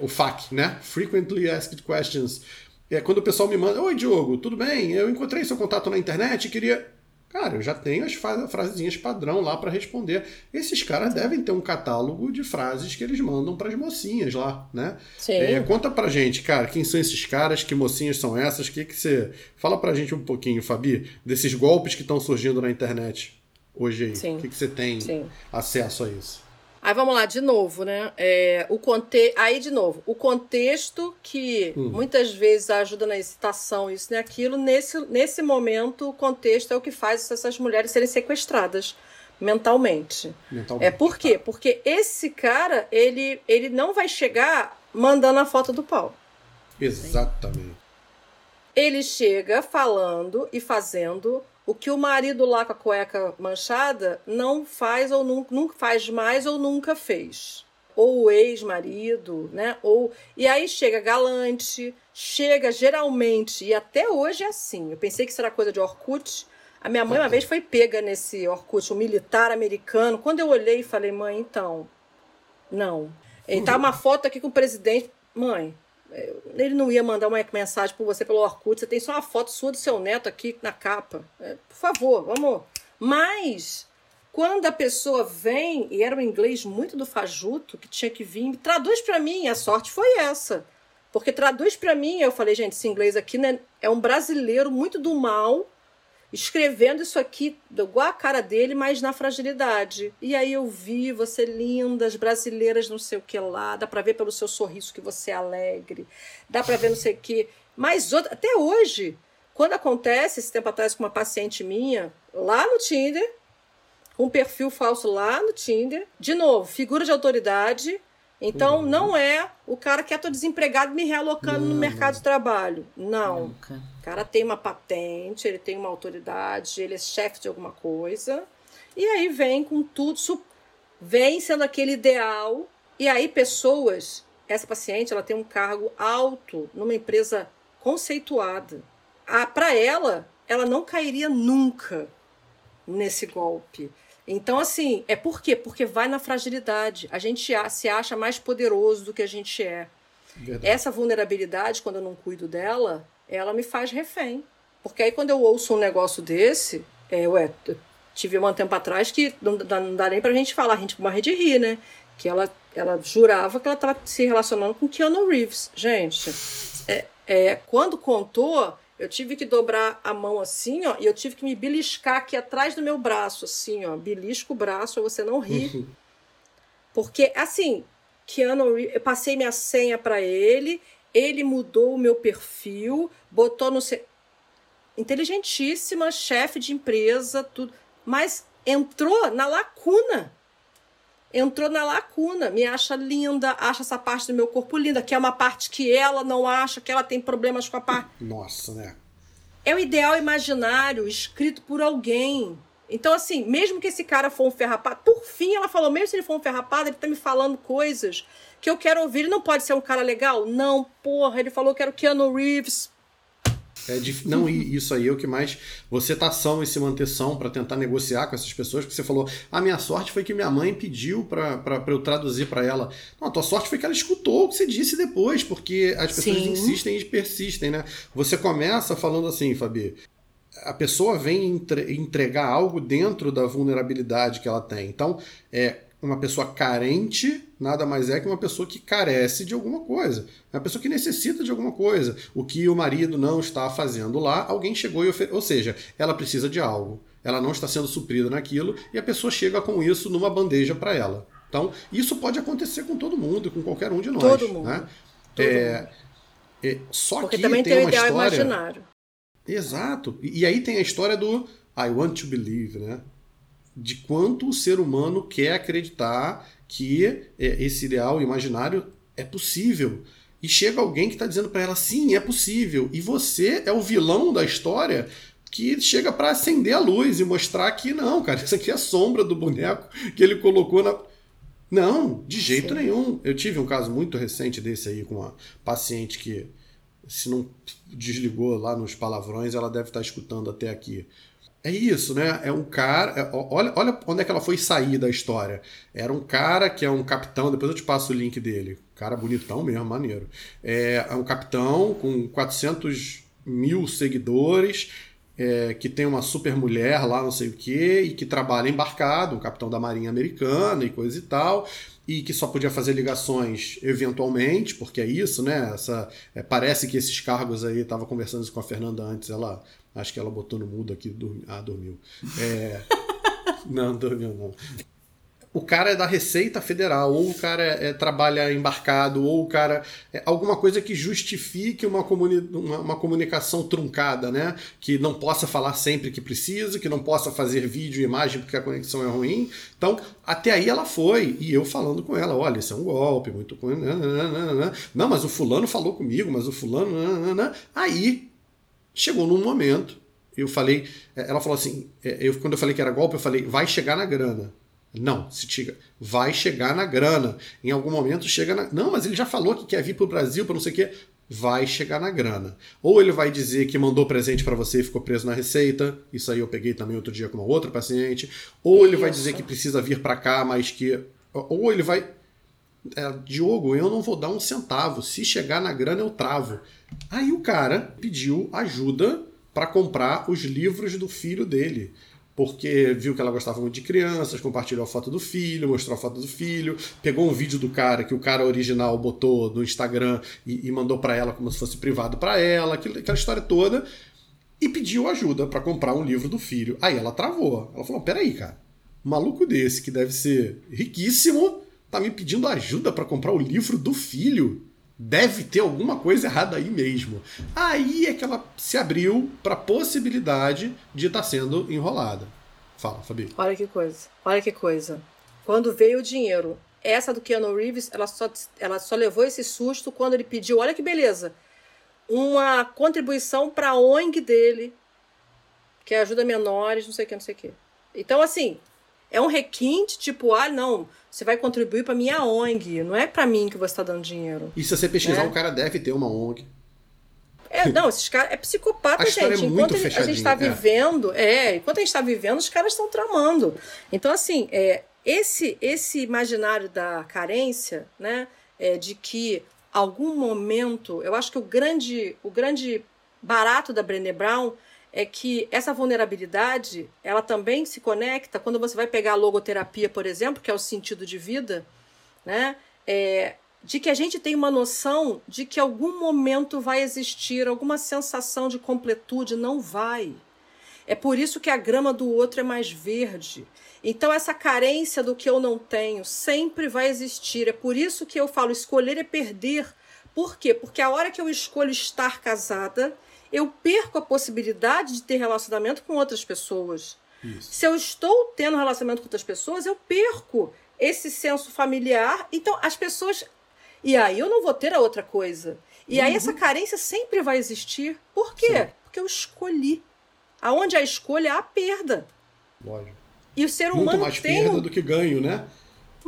o FAQ, né? Frequently Asked Questions. É quando o pessoal me manda: Oi, Diogo, tudo bem? Eu encontrei seu contato na internet e queria. Cara, eu já tenho as frasezinhas padrão lá para responder. Esses caras devem ter um catálogo de frases que eles mandam para as mocinhas lá, né? Sim. É, conta pra gente, cara, quem são esses caras, que mocinhas são essas, que que você... Fala pra gente um pouquinho, Fabi, desses golpes que estão surgindo na internet hoje aí. Sim. O que, que você tem Sim. acesso a isso? Aí vamos lá, de novo, né? É, o conte... Aí, de novo, o contexto que Hum. muitas vezes ajuda na excitação, isso e aquilo, nesse, nesse momento, o contexto é o que faz essas mulheres serem sequestradas. mentalmente. Mentalmente. É por quê? Porque esse cara, ele, ele não vai chegar mandando a foto do pau. Exatamente. Ele chega falando e fazendo o que o marido lá com a cueca manchada não faz ou nunca, nunca faz mais ou nunca fez. Ou o ex-marido, né? Ou e aí chega galante, chega geralmente e até hoje é assim. Eu pensei que era coisa de Orkut. A minha mãe uma vez foi pega nesse Orkut, um militar americano. Quando eu olhei, falei, mãe, então, não. E tá uma foto aqui com o presidente. Mãe, ele não ia mandar uma mensagem por você pelo Orkut. Você tem só uma foto sua do seu neto aqui na capa. É, por favor, vamos. Mas, quando a pessoa vem, e era um inglês muito do fajuto, que tinha que vir, traduz para mim. A sorte foi essa. Porque traduz para mim, eu falei, gente, esse inglês aqui né, é um brasileiro muito do mal, escrevendo isso aqui igual a cara dele, mas na fragilidade. E aí eu vi você linda, as brasileiras não sei o que lá, dá para ver pelo seu sorriso que você é alegre, dá para ver não sei o que. Mas outra, até hoje, quando acontece, esse tempo atrás com uma paciente minha, lá no Tinder, um perfil falso lá no Tinder, de novo, figura de autoridade, então Uhum. não é o cara que é tô desempregado me realocando no mercado de trabalho. Não. Nunca. O cara tem uma patente, ele tem uma autoridade, ele é chefe de alguma coisa. E aí vem com tudo, vem sendo aquele ideal. E aí pessoas, essa paciente, ela tem um cargo alto numa empresa conceituada. Ah, para ela, ela não cairia nunca nesse golpe. Então, assim, é por quê? Porque vai na fragilidade. A gente se acha mais poderoso do que a gente é. Verdade. Essa vulnerabilidade, quando eu não cuido dela, ela me faz refém. Porque aí quando eu ouço um negócio desse, é, ué, eu tive um tempo atrás que não dá, não dá nem pra gente falar, a gente morre de rir, né? Que ela, ela jurava que ela estava se relacionando com Keanu Reeves. Gente, é, é, quando contou, eu tive que dobrar a mão assim, ó, e eu tive que me beliscar aqui atrás do meu braço, assim, ó. Belisco o braço você não rir. Porque, assim, Keanu Reeves, eu passei minha senha para ele, ele mudou o meu perfil, botou no. Inteligentíssima, chefe de empresa, tudo. Mas entrou na lacuna. Entrou na lacuna. Me acha linda, acha essa parte do meu corpo linda, que é uma parte que ela não acha, que ela tem problemas com a parte. Nossa, né? É o ideal imaginário escrito por alguém. Então, assim, mesmo que esse cara for um ferrapado, por fim, ela falou, mesmo se ele for um ferrapado, ele tá me falando coisas que eu quero ouvir. Ele não pode ser um cara legal? Não, porra, ele falou que era o Keanu Reeves. É dif... Não, e isso aí é o que mais. Você tá são e se manter são pra tentar negociar com essas pessoas, porque você falou, a minha sorte foi que minha mãe pediu pra eu traduzir pra ela. Não, a tua sorte foi que ela escutou o que você disse depois, porque as pessoas Sim. insistem e persistem, né? Você começa falando assim, Fabi. A pessoa vem entre- entregar algo dentro da vulnerabilidade que ela tem. Então, é uma pessoa carente nada mais é que uma pessoa que carece de alguma coisa. É uma pessoa que necessita de alguma coisa. O que o marido não está fazendo lá, alguém chegou e ofereceu. Ou seja, ela precisa de algo. Ela não está sendo suprida naquilo e a pessoa chega com isso numa bandeja para ela. Então, isso pode acontecer com todo mundo, com qualquer um de nós. Todo mundo. Né? Todo É, mundo. é, só Porque que também tem tem o uma ideal história. imaginário. Exato. E, e aí tem a história do I want to believe, né? De quanto o ser humano quer acreditar que é, esse ideal imaginário é possível. E chega alguém que está dizendo para ela, sim, é possível. E você é o vilão da história que chega para acender a luz e mostrar que não, cara, isso aqui é a sombra do boneco que ele colocou na. Não, de jeito Sim. nenhum. Eu tive um caso muito recente desse aí com uma paciente que, se não desligou lá nos palavrões, ela deve estar escutando até aqui. É isso, né? É um cara. é- olha, olha onde é que ela foi sair da história. Era um cara que é um capitão, depois eu te passo o link dele. Cara bonitão mesmo, maneiro. É, é um capitão com 400 mil seguidores, é, que tem uma super mulher lá, não sei o quê, e que trabalha embarcado, um capitão da Marinha Americana e coisa e tal, e que só podia fazer ligações eventualmente, porque é isso, né? Essa, é, parece que esses cargos aí, estava conversando isso com a Fernanda antes, ela acho que ela botou no mudo aqui, dormi, ah, dormiu. É, não, dormiu não. o cara é da Receita Federal, ou o cara é, trabalha embarcado, ou o cara. É alguma coisa que justifique uma, comuni uma, uma, comunicação truncada, né? Que não possa falar sempre que precisa, que não possa fazer vídeo e imagem porque a conexão é ruim. Então, até aí ela foi, e eu falando com ela: olha, isso é um golpe, muito. Não, mas o fulano falou comigo, mas o fulano. Aí chegou num momento. Eu falei, ela falou assim, é, eu, quando eu falei que era golpe, eu falei, vai chegar na grana. Não, se chega, vai chegar na grana. Em algum momento chega na. Não, mas ele já falou que quer vir para o Brasil para não sei o quê. Vai chegar na grana. Ou ele vai dizer que mandou presente para você e ficou preso na receita. Isso aí eu peguei também outro dia com uma outra paciente. Ou ele vai dizer que precisa vir para cá, mas que. Ou ele vai. É, Diogo, eu não vou dar um centavo. Se chegar na grana, eu travo. Aí o cara pediu ajuda para comprar os livros do filho dele porque viu que ela gostava muito de crianças, compartilhou a foto do filho, mostrou a foto do filho, pegou um vídeo do cara que o cara original botou no Instagram e, e mandou para ela como se fosse privado para ela, aquela, história toda, e pediu ajuda para comprar um livro do filho. Aí ela travou. Ela falou: "Peraí, cara, um maluco desse que deve ser riquíssimo tá me pedindo ajuda para comprar o livro do filho?" Deve ter alguma coisa errada aí mesmo. Aí é que ela se abriu para a possibilidade de estar tá sendo enrolada. Fala, Fabi. Olha que coisa. Olha que coisa. Quando veio o dinheiro, essa do Keanu Reeves, ela só, ela só levou esse susto quando ele pediu, olha que beleza, uma contribuição para a ONG dele, que ajuda menores, não sei o que, não sei o que. Então, assim, é um requinte, tipo, ah, não, você vai contribuir para minha ONG, não é para mim que você está dando dinheiro. E se você pesquisar, é. o cara deve ter uma ONG. É, não, esses caras é psicopata, a gente. É enquanto a gente está é. vivendo, é, enquanto a gente está vivendo, os caras estão tramando. Então, assim, é, esse esse imaginário da carência, né, é, de que algum momento, eu acho que o grande o grande barato da Brené Brown é que essa vulnerabilidade, ela também se conecta quando você vai pegar a logoterapia, por exemplo, que é o sentido de vida, né? É, de que a gente tem uma noção de que algum momento vai existir alguma sensação de completude, não vai. É por isso que a grama do outro é mais verde. Então, essa carência do que eu não tenho sempre vai existir. É por isso que eu falo: escolher é perder. Por quê? Porque a hora que eu escolho estar casada, eu perco a possibilidade de ter relacionamento com outras pessoas. Isso. Se eu estou tendo relacionamento com outras pessoas, eu perco esse senso familiar. Então, as pessoas. E aí eu não vou ter a outra coisa. E uhum. aí essa carência sempre vai existir. Por quê? Sim. Porque eu escolhi. Aonde há escolha, há perda. Lógico. E o ser humano Muito mais tem perda do que ganho, né?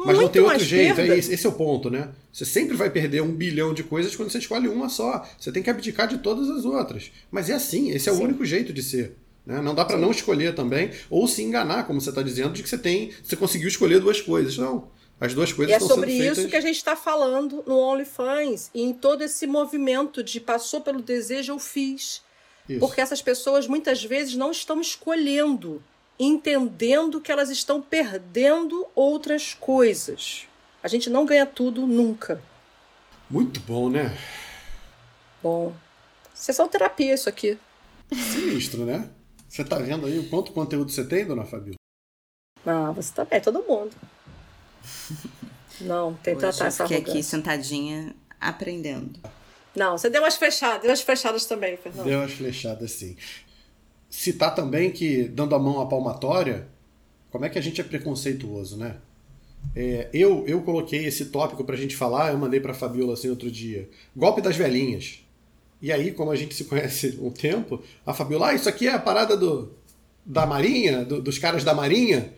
Mas não tem outro jeito, é esse, esse, é o ponto, né? Você sempre vai perder um bilhão de coisas quando você escolhe uma só. Você tem que abdicar de todas as outras. Mas é assim, esse é Sim. o único jeito de ser. Né? Não dá para não escolher também, ou se enganar, como você está dizendo, de que você tem, você conseguiu escolher duas coisas. Não. As duas coisas e é sobre isso que a gente está falando no OnlyFans e em todo esse movimento de passou pelo desejo, eu fiz. Isso. Porque essas pessoas muitas vezes não estão escolhendo entendendo que elas estão perdendo outras coisas. A gente não ganha tudo nunca. Muito bom, né? Bom. Sessão terapia isso aqui. Sinistro, né? Você tá vendo aí o quanto conteúdo você tem, dona Fabio? Ah, você tá bem, todo mundo. Não, tem que tratar essa fiquei aqui sentadinha aprendendo. Não, você deu umas fechadas, deu umas fechadas também, Fernando. Deu umas fechadas, sim citar também que, dando a mão à palmatória, como é que a gente é preconceituoso, né? É, eu, eu coloquei esse tópico pra gente falar, eu mandei pra Fabiola assim outro dia. Golpe das velhinhas. E aí, como a gente se conhece um tempo, a Fabiola, ah, isso aqui é a parada do, da Marinha, do, dos caras da Marinha.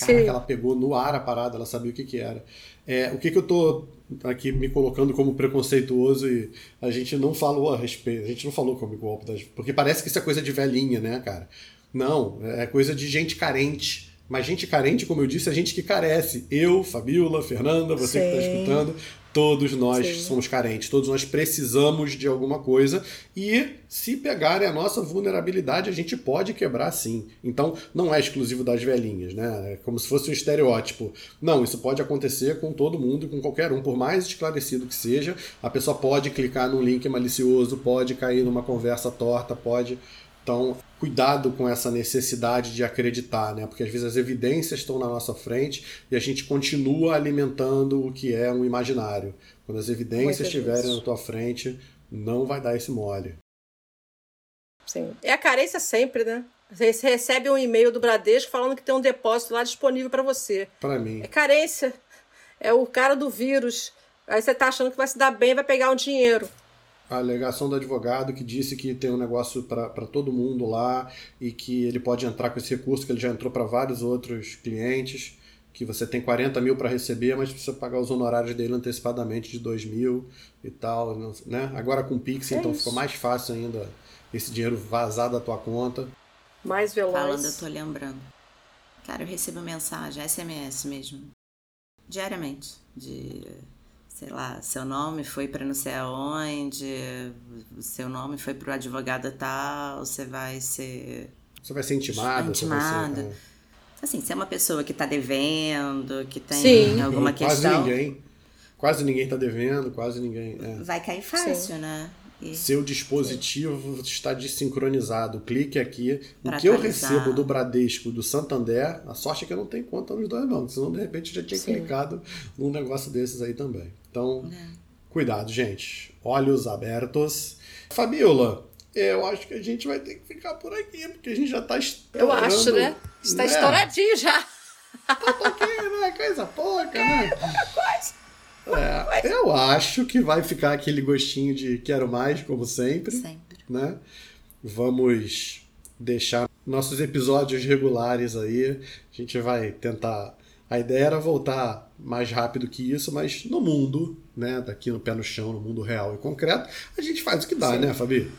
Cara, ela pegou no ar a parada, ela sabia o que, que era. É, o que, que eu tô aqui me colocando como preconceituoso e a gente não falou a respeito, a gente não falou como golpe das. Porque parece que isso é coisa de velhinha, né, cara? Não, é coisa de gente carente. Mas gente carente, como eu disse, é gente que carece. Eu, Fabiola, Fernanda, você Sim. que está escutando, Todos nós Sim. somos carentes, todos nós precisamos de alguma coisa e se pegarem a nossa vulnerabilidade, a gente pode quebrar sim. Então, não é exclusivo das velhinhas, né? É como se fosse um estereótipo. Não, isso pode acontecer com todo mundo e com qualquer um, por mais esclarecido que seja. A pessoa pode clicar num link malicioso, pode cair numa conversa torta, pode Então, cuidado com essa necessidade de acreditar, né? Porque às vezes as evidências estão na nossa frente e a gente continua alimentando o que é um imaginário. Quando as evidências estiverem na tua frente, não vai dar esse mole. Sim. É a carência sempre, né? Você você recebe um e-mail do Bradesco falando que tem um depósito lá disponível para você. Para mim. É carência. É o cara do vírus. Aí você tá achando que vai se dar bem, vai pegar um dinheiro. A alegação do advogado que disse que tem um negócio para todo mundo lá e que ele pode entrar com esse recurso, que ele já entrou para vários outros clientes, que você tem 40 mil para receber, mas precisa pagar os honorários dele antecipadamente de 2 mil e tal. não- Né? Agora com o Pix, É então isso. ficou mais fácil ainda esse dinheiro vazar da tua conta. Mais veloz. Falando, eu tô lembrando. Cara, eu recebo mensagem, SMS mesmo. Diariamente. De, sei lá, seu nome foi pra não sei aonde, seu nome foi pro advogado tal, você vai ser. Você vai ser intimado. você vai ser- Intimado. é. Assim, se é uma pessoa que tá devendo, que tem Sim. alguma quase questão, ninguém. Quase ninguém tá devendo, quase ninguém. é. vai cair fácil, né? Seu dispositivo está desincronizado. Clique aqui. O Pra que eu atualizar. recebo do Bradesco, do Santander, a sorte é que eu não tenho conta nos dois bancos, senão de repente eu já tinha Sim. clicado num negócio desses aí também. Então, É. cuidado, gente. Olhos abertos. Fabiola, eu acho que a gente vai ter que ficar por aqui, porque a gente já está Eu acho, né? Está estouradinho já. pouquinho, né? Coisa pouca, né? É, eu acho que vai ficar aquele gostinho de quero mais, como sempre. Sempre. né? Vamos deixar nossos episódios regulares aí. A gente vai tentar. A ideia era voltar mais rápido que isso, mas no mundo, né? Daqui no pé no chão, no mundo real e concreto, a gente faz o que dá, Sim. né, Fabi?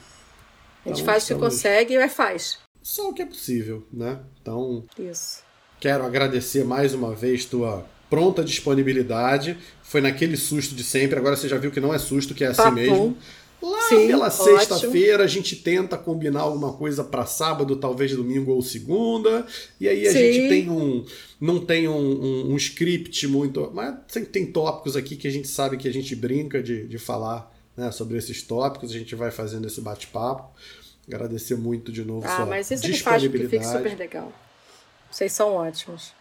A gente Então, faz o que consegue e faz. Só o que é possível, né? Então, Isso. Quero agradecer mais uma vez tua pronta disponibilidade. Foi naquele susto de sempre, agora você já viu que não é susto, que é assim mesmo. Lá Sim, pela sexta-feira a gente tenta combinar alguma coisa para sábado, talvez domingo ou segunda. E aí a Sim. gente tem um. Não tem um, um- um script muito. Mas sempre tem tópicos aqui que a gente sabe que a gente brinca de, de falar né, sobre esses tópicos. A gente vai fazendo esse bate-papo. Agradecer muito de novo Ah, sua mas isso que faz que fique disponibilidade. super legal. Vocês são ótimos.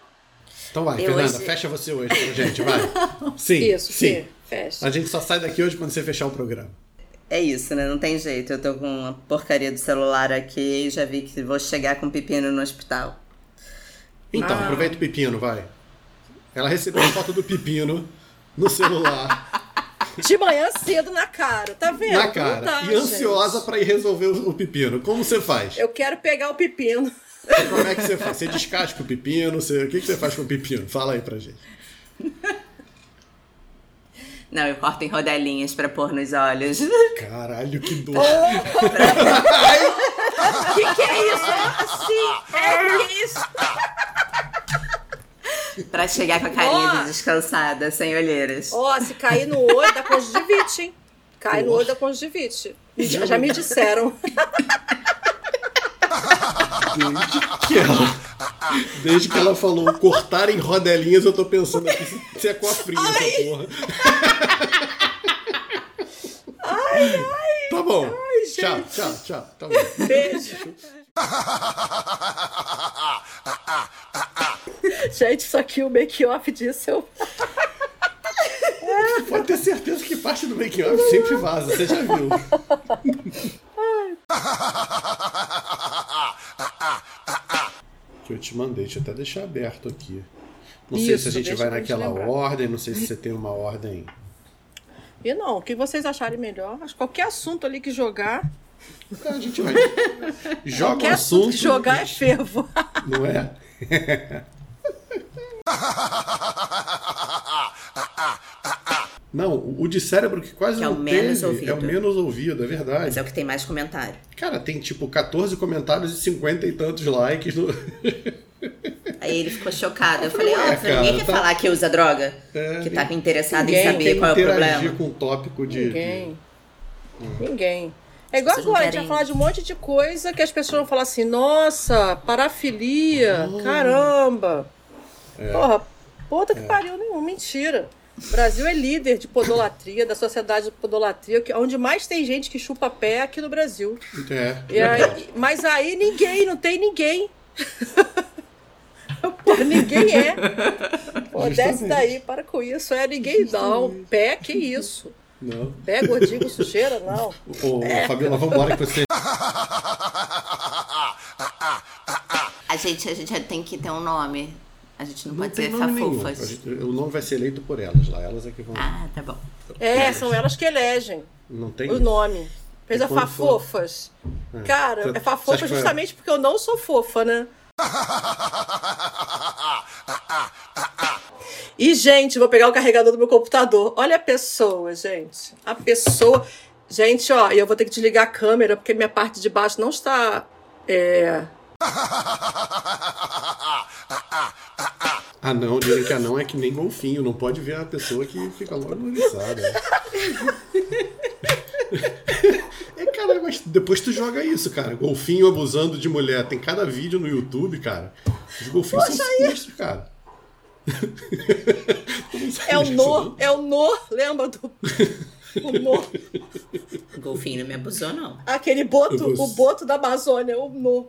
Então vai, Eu Fernanda, hoje- fecha você hoje pra gente, vai. Sim, Isso, sim. Fecha. A gente só sai daqui hoje quando você fechar o programa. É isso, né? Não tem jeito. Eu tô com uma porcaria do celular aqui e já vi que vou chegar com pepino no hospital. Então, Ah. aproveita o pepino, vai. Ela recebeu a foto do pepino no celular, De manhã cedo na cara, tá vendo? na cara, dá, e ansiosa pra ir resolver o o pepino. Como você faz? Eu quero pegar o pepino. Como é que você faz? Você descasca o pepino? Você... O que, que você faz com o pepino? Fala aí pra gente. Não, eu corto em rodelinhas pra pôr nos olhos. Caralho, que dor. O que, que é isso? Assim, é que isso? pra chegar com a carinha de descansada, sem olheiras. Ó, se cair no olho dá conjuntivite, hein? Cai no olho da conjuntivite. Já, já me disseram. Desde que ela, desde que ela falou cortar em rodelinhas, eu tô pensando aqui se- é cofrinho essa porra. Tá bom. tchau, tchau, tchau. Tá bom. Beijo. Gente, isso aqui, o make-off disso, eu... Pode ter certeza que parte do making off sempre vaza, você já viu. Que eu te mandei, deixa eu até deixar aberto aqui. Não sei Isso, se a gente vai naquela ordem, não sei se você tem uma ordem. E não, o que vocês acharem melhor. Acho que qualquer assunto ali que jogar, A gente vai. Joga o qualquer assunto assunto. que jogar é fervo. Não é? Não, o de cérebro que quase Que é o não menos teve é o ouvido. menos ouvido, é verdade. Mas é o que tem mais comentário. Cara, tem tipo 14 comentários e 50 e tantos likes. No... Aí ele ficou chocado. Eu falei, ó, cara, ninguém quer tá- falar que usa droga? É, que tá ninguém- interessado em saber qual é o problema. com o tópico de. Ninguém. Ninguém. É igual não agora, a gente vai falar de um monte de coisa que as pessoas vão falar assim, nossa, parafilia, caramba. Porra, puta que pariu nenhum, mentira. O Brasil é líder de podolatria, da sociedade de podolatria, que- onde mais tem gente que chupa pé é aqui no Brasil. É. E aí- mas aí ninguém, não tem ninguém. Pô, ninguém é. Pô, desce daí, para com isso. É ninguém não. Pé, que isso? Não. Pé, gordinho, sujeira, não. Ô, Fabiola, vambora que você. A gente, a gente tem que ter um nome. A gente não, Não pode. A fafufas. gente- o nome vai ser eleito por elas lá. Elas é que vão. Ah, tá bom. É, são elas que elegem Não tem o nome. Fez E a quando for- Fafofas. É. Cara, Você- é Fafofa justamente porque eu não sou fofa, né? E, gente, vou pegar o carregador do meu computador. Olha a pessoa, gente. A pessoa. Gente, ó, e eu vou ter que desligar a câmera porque minha parte de baixo não está. É. Anão, dizem que anão é que nem golfinho, não pode ver a pessoa que fica logo oriçada. É, cara, mas depois tu joga isso, cara. Golfinho abusando de mulher. Tem cada vídeo no YouTube, cara. Os golfinhos são sinistros, cara. É o no, não? é o no, lembra do. O no, O golfinho não me abusou, não. aquele boto, o boto da Amazônia, o no.